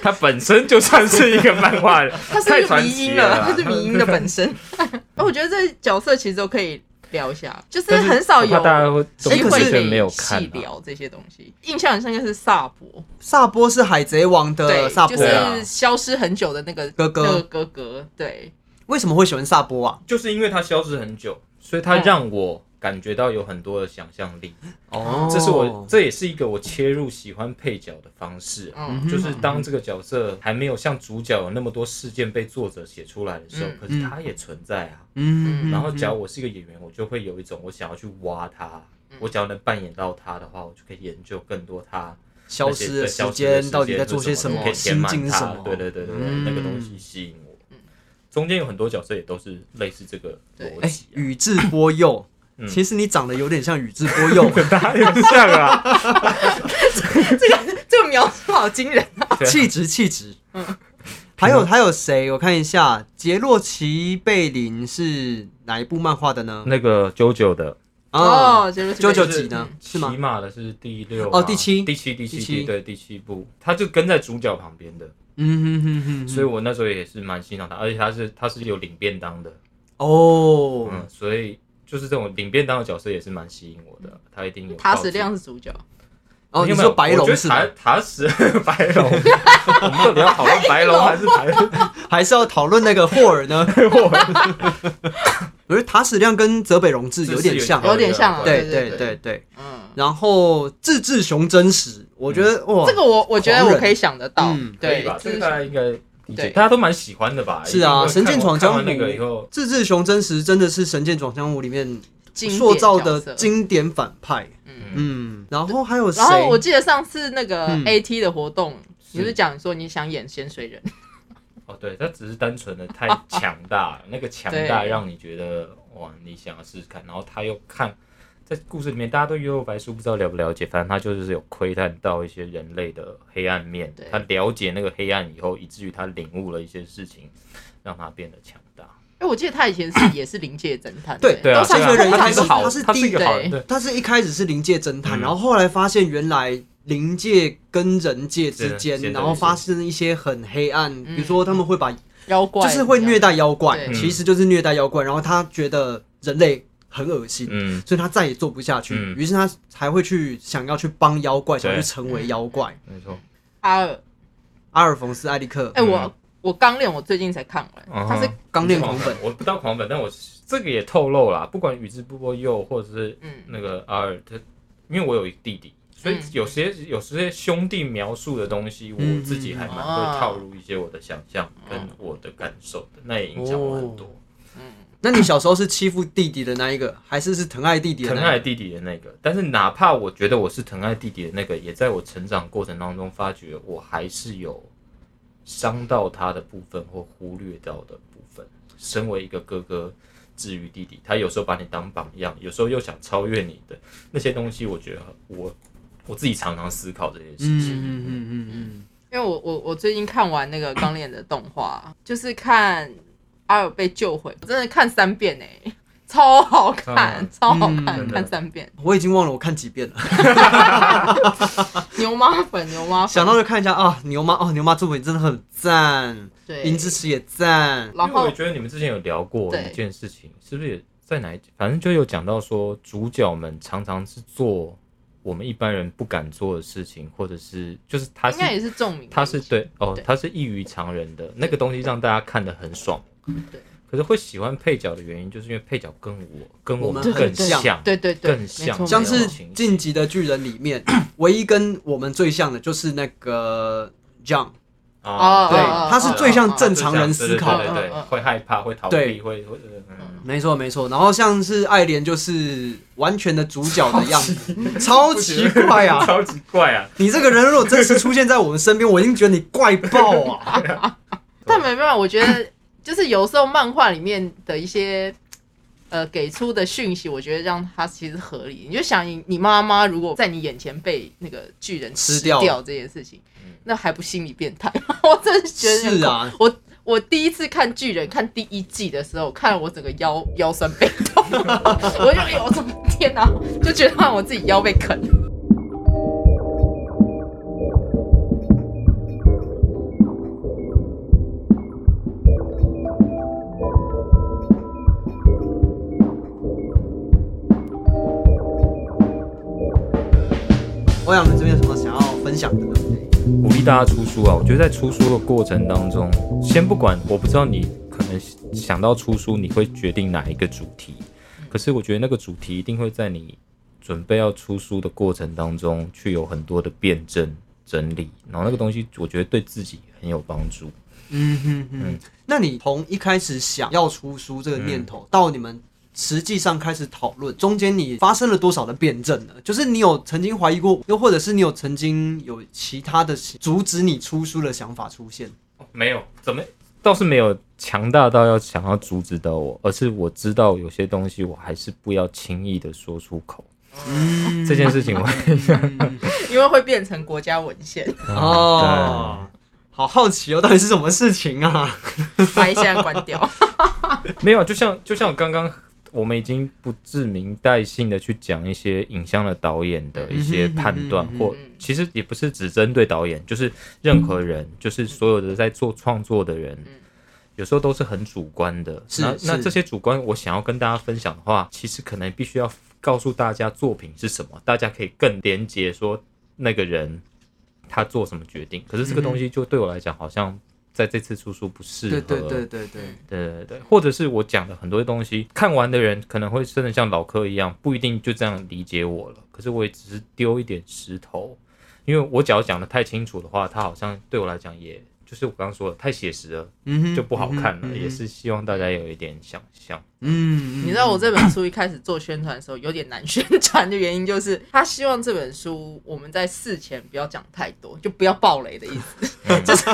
他本身就算是一个漫画人，他是一个迷音了，奇了啦。他是迷音的本身。我觉得这角色其实都可以聊一下，就是很少有大家会都哎可是完全没有细啊、聊这些东西。印象很深刻是萨博，萨博是海贼王的对，萨波，就是消失很久的那个哥哥。哥哥，对，为什么会喜欢萨波啊？就是因为他消失很久，所以它让我感觉到有很多的想象力。哦。这是我，这也是一个我切入喜欢配角的方式啊、嗯，就是当这个角色还没有像主角有那么多事件被作者写出来的时候，嗯。可是它也存在啊。嗯，然后，假如我是一个演员，我就会有一种我想要去挖他。嗯。我只要能扮演到他的话，我就可以研究更多他消失的时那些消失的间到底在做些什么，可以填心满他境是什么？对对对对对，嗯那个东西吸引我。中间有很多角色也都是类似这个逻辑、，啊。宇智波鼬，嗯其实你长得有点像宇智波鼬，哪有像啊？这个描述好惊人。气质气质。嗯还有还有谁？我看一下，杰洛奇贝林是哪一部漫画的呢？那个九九的，啊，哦，就是九九就是集呢？是吗骑？马的是第六哦第七第七，第七，第七对，第七部，他就跟在主角旁边的，嗯哼哼哼，所以我那时候也是蛮欣赏他，而且他是他是有领便当的，哦，嗯，所以就是这种领便当的角色也是蛮吸引我的，他一定有塔史告知亮是主角，哦，你没有没有说白龙是塔？塔矢 白龙，我们到底要讨论白龙还是白？还是要讨论那个霍尔呢？我觉得塔矢亮跟泽北荣治有点像，有点像啊对对对对。嗯，然后自治雄真实，我觉得哇，这个我我觉得我可以想得到嗯，对吧？，这个大家应该理解，对。大家都蛮喜欢的吧？是啊神剑闯江湖那个以后，自治雄真实真的是《神剑闯江湖》里面塑造的经典反派。嗯。嗯，然后还有谁？然后我记得上次那个嗯。AT 的活动，你是是讲说你想演咸水人，哦，对，他只是单纯的太强大了，那个强大对。让你觉得哇，你想要试试看，然后他又看在故事里面，大家对幽游白书不知道了不了解，反正他就是有窥探到一些人类的黑暗面，他了解那个黑暗以后，以至于他领悟了一些事情，让他变得强大。哎，我记得他以前是 也是临界侦探，对对啊，都上学人他是他是好，他是第一个好人，他是一开始是临界侦探，嗯。然后后来发现原来灵界跟人界之间，然后发生一些很黑暗，比如说他们会把妖怪就是会虐待妖怪，其实就是虐待妖怪，然后他觉得人类很恶心。嗯，所以他再也做不下去，嗯。于是他才会去想要去帮妖怪，想要去成为妖怪。没错，阿尔。阿尔冯斯·艾利克，哎，我我刚练，我最近才看完，嗯他是刚练狂本，我不到狂本，但我这个也透露啦，不管宇智波鼬或者是嗯。那个阿尔，他因为我有一个弟弟，所以嗯有些有些兄弟描述的东西，嗯我自己还蛮哦会套入一些我的想象跟我的感受的，那也影响我很多。那你小时候是欺负弟弟的那一个，还是是疼爱弟弟的那一个？疼爱弟弟的那个，但是哪怕我觉得我是疼爱弟弟的那个，也在我成长过程当中发觉，我还是有伤到他的部分或忽略掉的部分。身为一个哥哥，至于弟弟，他有时候把你当榜样，有时候又想超越你的那些东西，我觉得我我自己常常思考这件事情。嗯嗯嗯嗯嗯，因为我我我最近看完那个钢炼的动画，就是看阿尔被救回，我真的看三遍哎、超好看，嗯。超好看，看三遍。我已经忘了我看几遍了，牛妈粉，牛妈粉，想到就看一下啊，牛妈哦，牛妈作品真的很赞，对，林之匙也赞，然后我觉得你们之前有聊过一件事情，是不是也在哪一集？反正就有讲到说，主角们常常是做我们一般人不敢做的事情，或者是就是他是应该也是重名，他是对哦对，他是异于常人的那个东西，让大家看得很爽。对，可是会喜欢配角的原因，就是因为配角跟我跟我们们更很像。像，对对对，更像像是《晋级的巨人》里面，唯一跟我们最像的就是那个 John，啊，对他是最像正常人思考的。对对对，会害怕，会逃对避，会会嗯没错没错，然后像是爱莲就是完全的主角的样子，超奇怪啊！超奇怪啊！你这个人如果真实出现在我们身边，我已经觉得你怪爆啊！但没办法，我觉得就是有时候漫画里面的一些呃给出的讯息，我觉得让他其实合理。你就想你你妈妈如果在你眼前被那个巨人吃吃掉掉这件事情，那还不心理变态吗？我真的觉得是啊，我我第一次看巨人看第一季的时候，看了我整个腰腰酸背痛，我就哎呦我怎么天哪、就觉得我自己腰被啃。欧阳你这边有什么想要分享的呢？鼓励大家出书啊！我觉得在出书的过程当中，先不管，我不知道你可能想到出书，你会决定哪一个主题，可是我觉得那个主题一定会在你准备要出书的过程当中，去有很多的辩证整理，然后那个东西我觉得对自己很有帮助。嗯哼哼，那你从一开始想要出书这个念头，到你们实际上开始讨论，中间你发生了多少的辩证呢？就是你有曾经怀疑过，又或者是你有曾经有其他的阻止你出书的想法出现？没有，怎么倒是没有强大到要想要阻止到我，而是我知道有些东西我还是不要轻易的说出口。嗯这件事情我因为会变成国家文献，哦，好好奇哦，到底是什么事情啊？把一下关掉。没有，就像就像我刚刚，我们已经不自明带性的去讲一些影像的导演的一些判断，或其实也不是只针对导演，就是任何人，就是所有的在做创作的人。有时候都是很主观的，那那这些主观，我想要跟大家分享的话，其实可能必须要告诉大家作品是什么，大家可以更连接说那个人他做什么决定。可是这个东西就对我来讲，好像在这次出书不适合。对对对对对，对对对，或者是我讲的很多东西，看完的人可能会真的像老柯一样，不一定就这样理解我了。可是我也只是丢一点石头，因为我只要讲的太清楚的话，他好像对我来讲，也就是我刚刚说的太写实了，嗯哼就不好看了。也是希望大家有一点想象。嗯，你知道我这本书一开始做宣传的时候有点难宣传的原因，就是他希望这本书我们在事前不要讲太多，就不要暴雷的意思，就是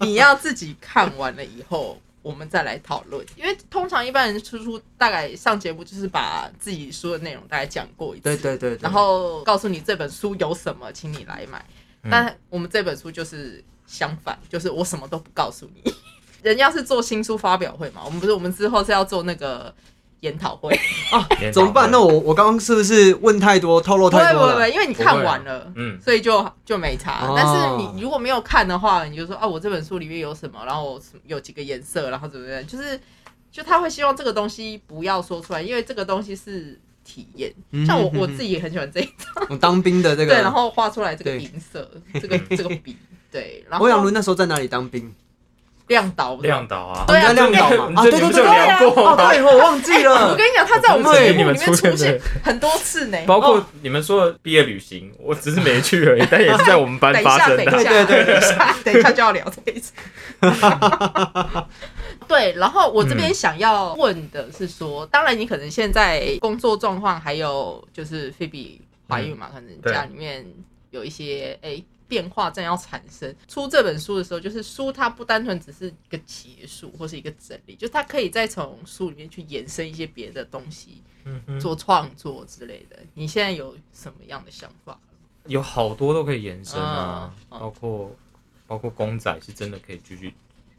你要自己看完了以后。我们再来讨论，因为通常一般人出书大概上节目就是把自己书的内容大概讲过一次，对对对，对然后告诉你这本书有什么，请你来买。但我们这本书就是相反，就是我什么都不告诉你。人家是做新书发表会嘛，我们不是，我们之后是要做那个研讨会 啊。怎么办？那我我刚刚是不是问太多，透露太多了？不会不会，因为你看完了，嗯所以就就没差。哦但是你如果没有看的话，你就说啊，我这本书里面有什么，然后有几个颜色，然后怎么样，就是就他会希望这个东西不要说出来，因为这个东西是体验。嗯像我我自己也很喜欢这一我当兵的这个，对，然后画出来这个银色，这个这个笔，对，然后欧阳伦那时候在哪里当兵？亮岛亮岛啊，对啊亮岛嘛？啊，对对对对这你们就聊过哦，对，我忘记了。我跟你讲，他在我们对节目里面出你们出现很多次呢。包括你们说的毕业旅行，我只是没去而已，但也是在我们班等一下，发生的。等一下，对对对等一下，等一下就要聊这一次。对，然后我这边想要问的是说，当然你可能现在工作状况还有就是菲比怀孕嘛，可能家里面有一些哎、变化正要产生。出这本书的时候，就是书它不单纯只是一个结束或是一个整理，就是它可以再从书里面去延伸一些别的东西，嗯做创作之类的。你现在有什么样的想法？有好多都可以延伸啊，嗯嗯包括包括公仔是真的可以继续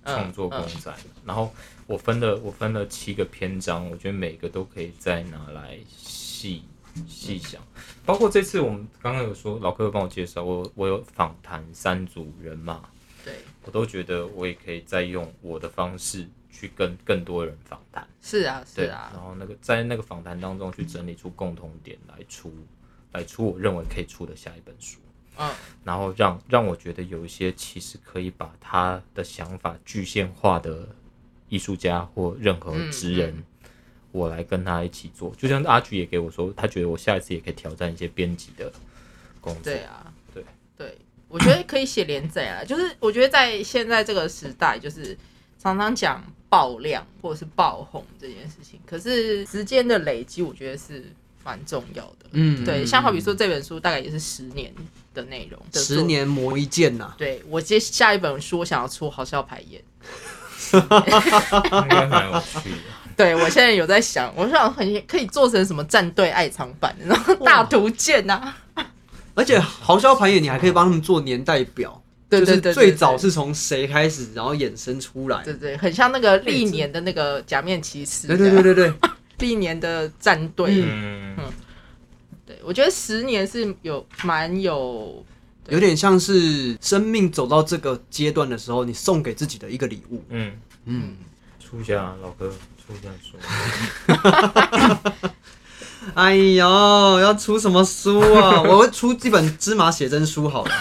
创作公仔。然后我分了我分了七个篇章，我觉得每个都可以再拿来细细想。包括这次我们刚刚有说，老哥有帮我介绍，我我有访谈三组人嘛，对，我都觉得我也可以再用我的方式去跟更多人访谈。是啊，是，啊。然，后那个在那个访谈当中去整理出共同点来出，来出我认为可以出的下一本书，嗯。然后让让我觉得有一些其实可以把他的想法具现化的艺术家或任何职人，嗯我来跟他一起做。就像阿菊也给我说，他觉得我下一次也可以挑战一些编辑的工作。对啊，对对，我觉得可以写连载啊，就是我觉得在现在这个时代，就是常常讲爆量或者是爆红这件事情，可是时间的累积，我觉得是蛮重要的。嗯，对，像好比说这本书大概也是十年的内容，十。年磨一剑呐、对我接下一本书，我想要出好像要排演。应该蛮有趣的。对我现在有在想，我想很可以做成什么战队爱藏版，然后大图鉴呐、啊，而且豪销排演你还可以帮他们做年代表，对对对对就是最早是从谁开始，然后衍生出来。对对，很像那个历年的那个假面骑士，对对对，对对，历年的战队。嗯，对我觉得十年是有蛮有，有点像是生命走到这个阶段的时候，你送给自己的一个礼物。嗯，嗯，出一下老哥，出一下书。哎呦，要出什么书啊？我会出几本芝麻写真书好了。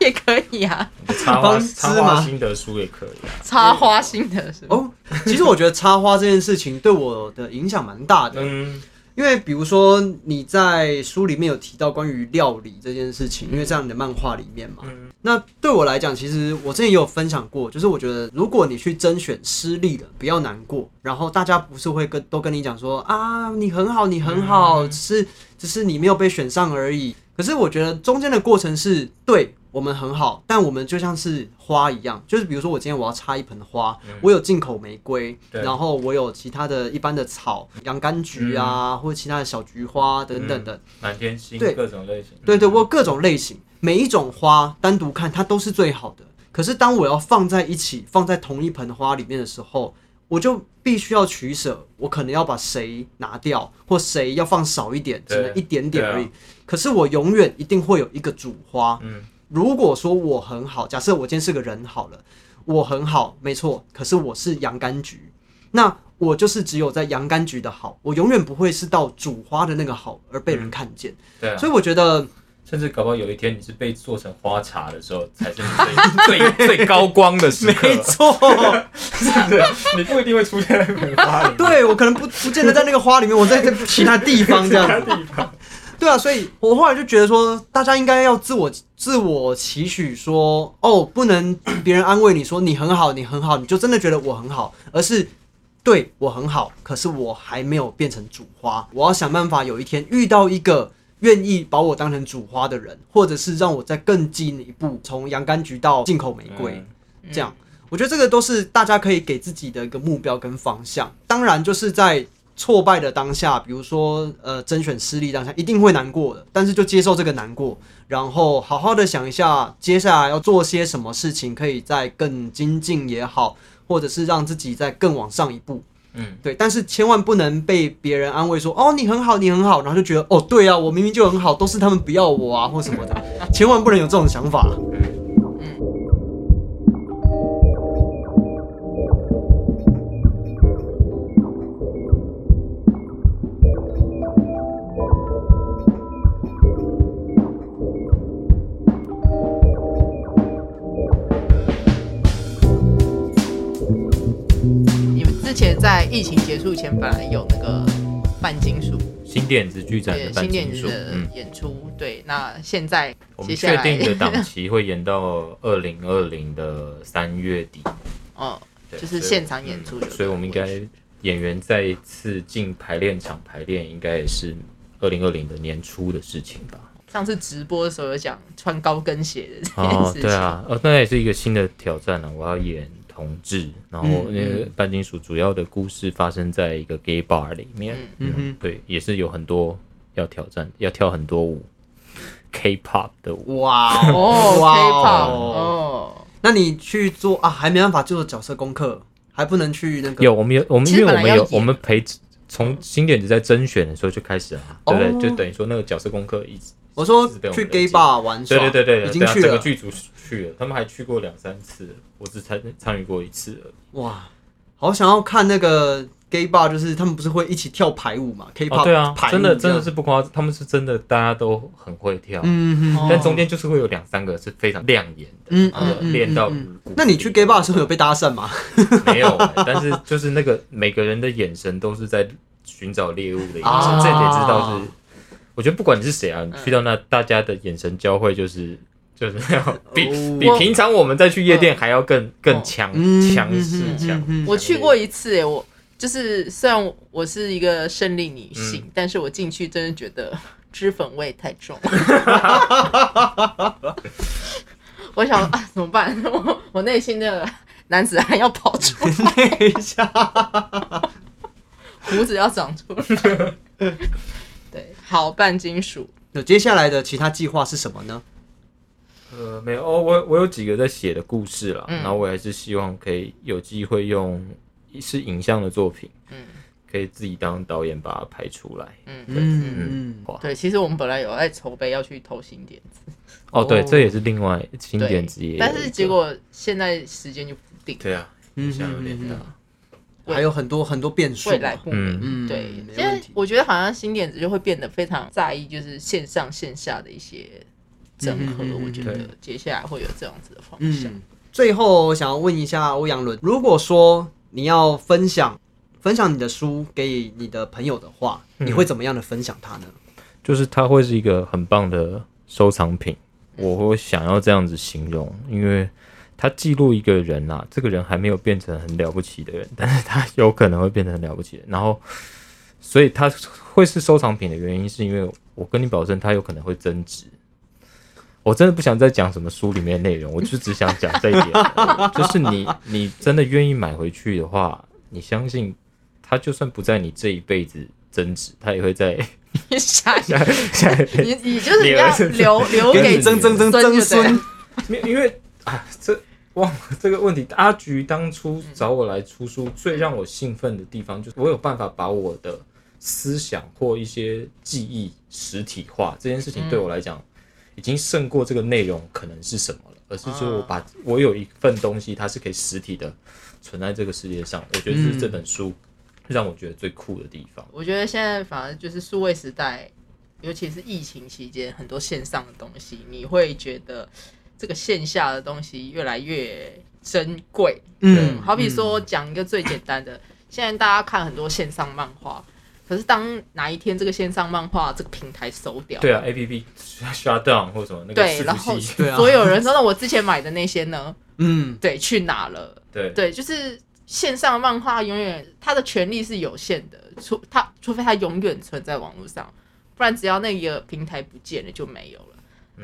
也可以啊，插花心得书也可以啊。插花心得是？哦，其实我觉得插花这件事情对我的影响蛮大的。嗯，因为比如说你在书里面有提到关于料理这件事情，因为在你的漫画里面嘛，嗯那对我来讲，其实我之前也有分享过，就是我觉得如果你去甄选失利了，不要难过，然后大家不是会跟都跟你讲说啊，你很好，你很好，只是只是你没有被选上而已。可是我觉得中间的过程是对我们很好，但我们就像是花一样，就是比如说我今天我要插一盆花，我有进口玫瑰，然后我有其他的一般的草，洋甘菊啊，或者其他的小菊花等等的，满天星对各种类型。对对，我有各种类型，每一种花单独看它都是最好的。可是当我要放在一起，放在同一盆花里面的时候，我就必须要取舍，我可能要把谁拿掉，或谁要放少一点，只能一点点而已。对可是我永远一定会有一个主花。嗯如果说我很好，假设我今天是个人好了，我很好，没错，可是我是洋甘菊，那我就是只有在洋甘菊的好，我永远不会是到主花的那个好而被人看见。对啊，所以我觉得。甚至搞不好有一天你是被做成花茶的时候，才是你最最最高光的时刻。没错，是不是？你不一定会出现在梅花里面。对我可能不不见得在那个花里面，我在在其他地方这样子。地方。对啊，所以我后来就觉得说，大家应该要自我自我期许说，哦，不能别人安慰你说你很好，你很好，你就真的觉得我很好，而是对我很好，可是我还没有变成主花，我要想办法有一天遇到一个愿意把我当成主花的人，或者是让我再更进一步，从洋甘菊到进口玫瑰。嗯这样，我觉得这个都是大家可以给自己的一个目标跟方向。当然，就是在挫败的当下，比如说呃甄选失利当下，一定会难过的，但是就接受这个难过，然后好好的想一下接下来要做些什么事情，可以再更精进也好，或者是让自己再更往上一步。嗯，对，但是千万不能被别人安慰说哦你很好，你很好，然后就觉得哦对啊，我明明就很好，都是他们不要我啊或什么的，千万不能有这种想法。你在疫情结束前，本来有那个半金属新电子剧展的对新半金属，电子的嗯，演出，对，那现在我接下来们确定的档期会延到二零二零的三月底，哦，对就是现场演出就对了，所以我们应该演员再一次进排练场排练，应该也是二零二零的年初的事情吧。上次直播的时候有讲穿高跟鞋的这件哦事，情，对啊，哦，那也是一个新的挑战了、我要演同志，然后嗯那个半金属主要的故事发生在一个 gay bar 里面，嗯哼。对，也是有很多要挑战，要跳很多舞，K-pop 的舞。哇哦 哇，K-pop，哦，那你去做啊，还没办法做角色功课，还不能去那个有，我们有，我们因为我们有，我们陪从新点子在甄选的时候就开始了啊，对不哦对？就等于说那个角色功课一直，我说去 gay 积 bar 玩耍，对对对对，已经去了，整个剧组去了，他们还去过两三次，我只参参与过一次而已。哇，好想要看那个 gay bar 就是他们不是会一起跳排舞嘛？K-pop 哦，对啊排，舞真的真的是不夸张，他们是真的大家都很会跳，嗯嗯但中间就是会有两三个是非常亮眼的，嗯嗯练到。那你去 gay bar 的时候有被搭讪吗？没有欸？但是就是那个每个人的眼神都是在寻找猎物的眼神，啊这点知道是。我觉得不管你是谁啊，你去到那，大家的眼神交汇就是就是要比哦比平常我们再去夜店还要更更强嗯强势强。我去过一次，哎，我就是虽然我是一个胜利女性，嗯但是我进去真的觉得脂粉味太重。我想啊，怎么办？我我内心的男子汉要跑出来，一下，胡子要长出来。对，好半金属。那接下来的其他计划是什么呢？呃，没有哦，我我有几个在写的故事啦，嗯然后我还是希望可以有机会用是影像的作品，嗯可以自己当导演把它拍出来。嗯，嗯嗯，哇，对，其实我们本来有在筹备要去投新点子，哦，对，哦这也是另外新对点子但是结果现在时间就不定，对啊，嗯影响有点大。对还有很多很多变数嘛。未来不明。对，没现在。我觉得好像新点子就会变得非常在意，就是线上线下的一些整合。我觉得接下来会有这样子的方向。嗯，最后我想要问一下欧阳伦，如果说你要分享分享你的书给你的朋友的话，嗯你会怎么样的分享它呢？就是它会是一个很棒的收藏品，我会想要这样子形容，因为它记录一个人啦，这个人还没有变成很了不起的人，但是他有可能会变成很了不起的，然后，所以他会是收藏品的原因，是因为我跟你保证，他有可能会增值。我真的不想再讲什么书里面的内容，我就只想讲这一点，就是你你真的愿意买回去的话，你相信他就算不在你这一辈子增值，他也会在 下一下下一辈你你就是要留留给曾曾曾曾孙。因为啊，这忘了这个问题。阿菊当初找我来出书，最让我兴奋的地方就是我有办法把我的思想或一些记忆实体化。这件事情对我来讲，已经胜过这个内容可能是什么了，而是说我把我有一份东西，它是可以实体的存在这个世界上。我觉得是这本书让我觉得最酷的地方。我觉得现在反而就是数位时代，尤其是疫情期间，很多线上的东西，你会觉得这个线下的东西越来越珍贵。嗯好比说讲一个最简单的，现在大家看很多线上漫画，可是当哪一天这个线上漫画这个平台收掉，对啊，A P P shut down 或什么那个对，然后 所有人说那我之前买的那些呢？嗯，对，去哪了？对对，就是线上漫画永远它的权利是有限的，除它除非它永远存在网络上，不然只要那个平台不见了就没有了。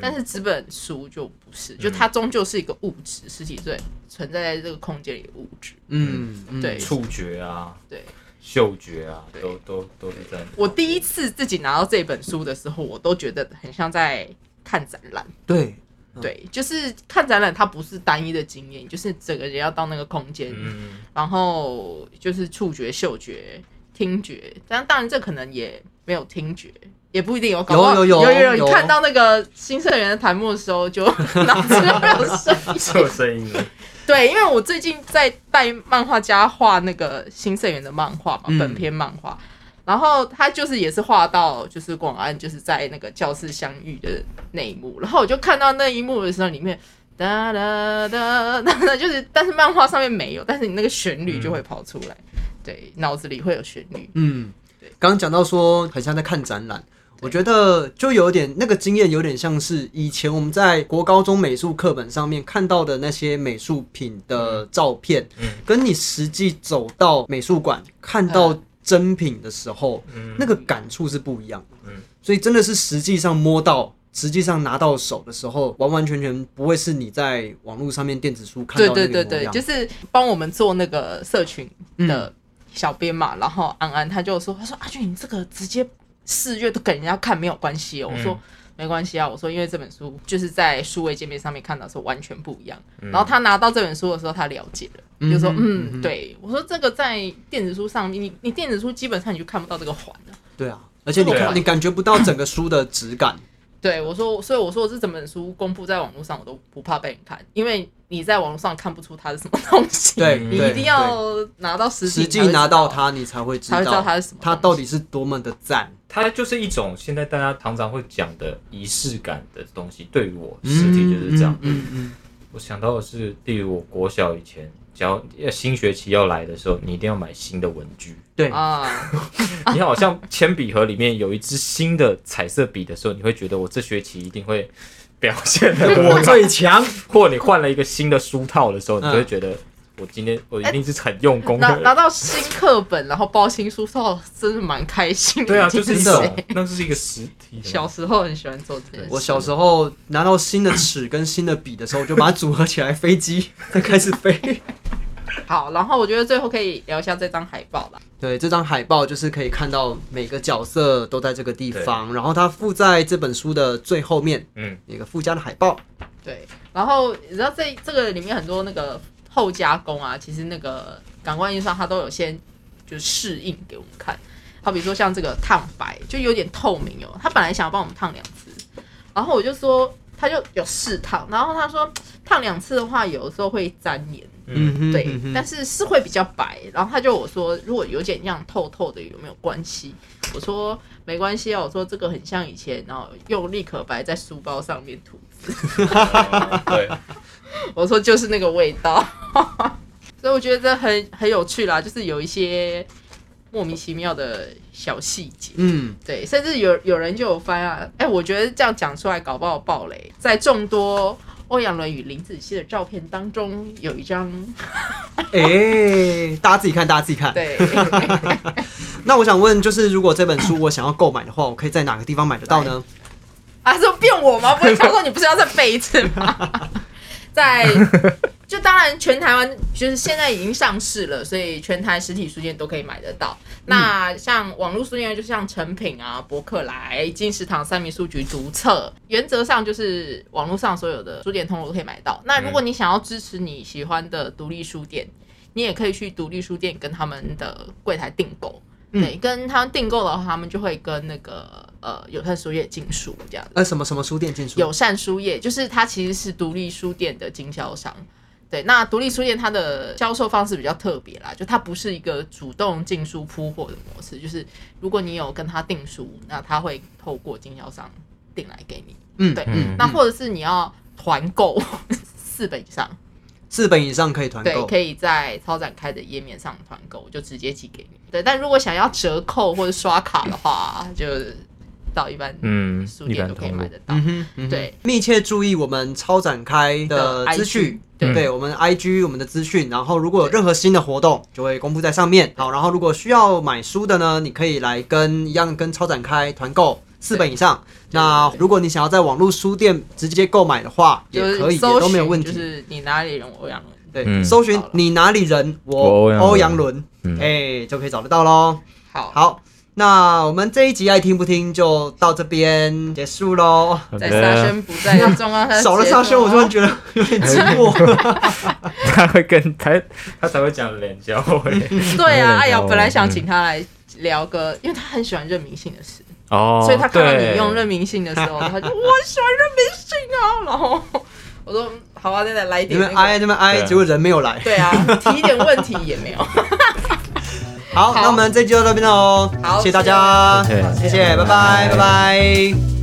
但是纸本书就不是，就它终究是一个物质，实体对存在在这个空间里的物质。嗯，嗯对。触觉啊，对。嗅觉啊，都都都是在我第一次自己拿到这本书的时候，我都觉得很像在看展览。对，对，就是看展览，它不是单一的经验，就是整个人要到那个空间，嗯，然后就是触觉、嗅觉、听觉，但当然这可能也没有听觉，也不一定有。搞有有有有有你看到那个新社员的弹幕的时候，就 脑子就没有声音。是有声音的，对，因为我最近在带漫画家画那个新社员的漫画嘛，嗯本篇漫画。然后他就是也是画到就是广安就是在那个教室相遇的那一幕，然后我就看到那一幕的时候，里面哒哒哒哒哒，就是但是漫画上面没有，但是你那个旋律就会跑出来，对，脑子里会有旋律。嗯，刚刚讲到说很像在看展览，我觉得就有点那个经验，有点像是以前我们在国高中美术课本上面看到的那些美术品的照片，嗯跟你实际走到美术馆看到真品的时候，嗯那个感触是不一样的。嗯所以真的是实际上摸到。实际上拿到手的时候，完完全全不会是你在网络上面电子书看对到的对对对，那个模样。就是帮我们做那个社群的小编嘛，然后安安他就说，他说阿俊你这个直接四月都给人家看没有关系哦，我说。没关系啊，我说因为这本书就是在数位界面上面看到的时候完全不一样。然后他拿到这本书的时候，他了解了，就说嗯，对我说这个在电子书上面，你你电子书基本上你就看不到这个环了。对啊，而且你看你感觉不到整个书的质感。对我说，所以我说这整本书公布在网络上，我都不怕被人看，因为你在网络上看不出它是什么东西，对，你一定要拿到实际拿到，它，你才会知才知道道它是什么它到底是多么的赞。它就是一种现在大家常常会讲的仪式感的东西。对于我，实际就是这样。嗯嗯我想到的是，例如我国小以前，只要新学期要来的时候，你一定要买新的文具。对，啊，你好像铅笔盒里面有一支新的彩色笔的时候，你会觉得我这学期一定会表现的我最强。或你换了一个新的书套的时候，你就会嗯觉得我今天我一定是很用功拿拿。到新课本，然后包新书套，真的蛮开心的。对啊，就是一真的种，那是一个实体。小时候很喜欢做这件事。我小时候拿到新的尺跟新的笔的时候，就把它组合起来，飞机再开始飞。好，然后我觉得最后可以聊一下这张海报啦。对，这张海报就是可以看到每个角色都在这个地方，然后它附在这本书的最后面，嗯，一个附加的海报。对，然后你知道这这个里面很多那个后加工啊，其实那个感官印刷它都有先就是示印给我们看。好比说像这个烫白，就有点透明哦。他本来想要帮我们烫两次，然后我就说他就有试烫，然后他说烫两次的话，有的时候会粘黏。嗯，对，嗯但是是会比较白。然后他就我说，如果有点这样透透的，有没有关系？我说没关系啊，我说这个很像以前，然后用立可白在书包上面涂。对，我说就是那个味道，所以我觉得这很很有趣啦，就是有一些莫名其妙的小细节。嗯，对，甚至有有人就有翻啊，哎、我觉得这样讲出来搞不好爆雷。在众多欧阳伦与林子熙的照片当中，有一张 哎、大家自己看，大家自己看。对，那我想问，就是如果这本书我想要购买的话，我可以在哪个地方买得到呢？啊，这变我吗？不是，他说你不是要再背一次吗？在 就当然全台湾就是现在已经上市了，所以全台实体书店都可以买得到。那像网络书店，就像成品啊、博客来、金石堂、三民书局、读册，原则上就是网络上所有的书店通路都可以买到。那如果你想要支持你喜欢的独立书店，你也可以去独立书店跟他们的柜台订购。嗯对，跟他们订购的话，他们就会跟那个呃友善书业进书这样子。呃，什么什么书店进书？友善书业，就是它其实是独立书店的经销商。对，那独立书店它的销售方式比较特别啦，就它不是一个主动进书铺货的模式，就是如果你有跟他订书，那他会透过经销商订来给你。嗯，对，嗯那或者是你要团购 四本以上，四本以上可以团对，购。可以在超展开的页面上团购，就直接寄给你。对，但如果想要折扣或者刷卡的话，就到一般嗯书店都可以买得到。嗯，嗯对，密切注意我们超展开的的资讯，对对我们 IG 我们的资讯，然后如果有任何新的活动，就会公布在上面。好，然后如果需要买书的呢，你可以来跟一样跟超展开团购四本以上。那如果你想要在网络书店直接购买的话，也就是可以，也搜寻都没有问题。就是你哪里人，欧阳伦。对，嗯。搜寻你哪里人，我我欧欧阳阳伦，嗯。哎，就可以找得到喽。好，好，那我们这一集爱听不听就到这边结束喽。在沙宣不在的状况下，少了沙宣，我突然觉得有点寂寞。他会跟他他才会讲脸交会。对啊，哎呀，嗯。本来想请他来聊个，因为他很喜欢认明信的事，哦，所以他看到你用任明信的时候，他就我喜欢任明信啊，然后我说好啊，再来来一你点那个。们挨，你们挨，结果人没有来。对啊，提一点问题也没有。好，好那我们这集就到这边喽。好谢谢大家，谢谢谢谢，拜拜，拜拜。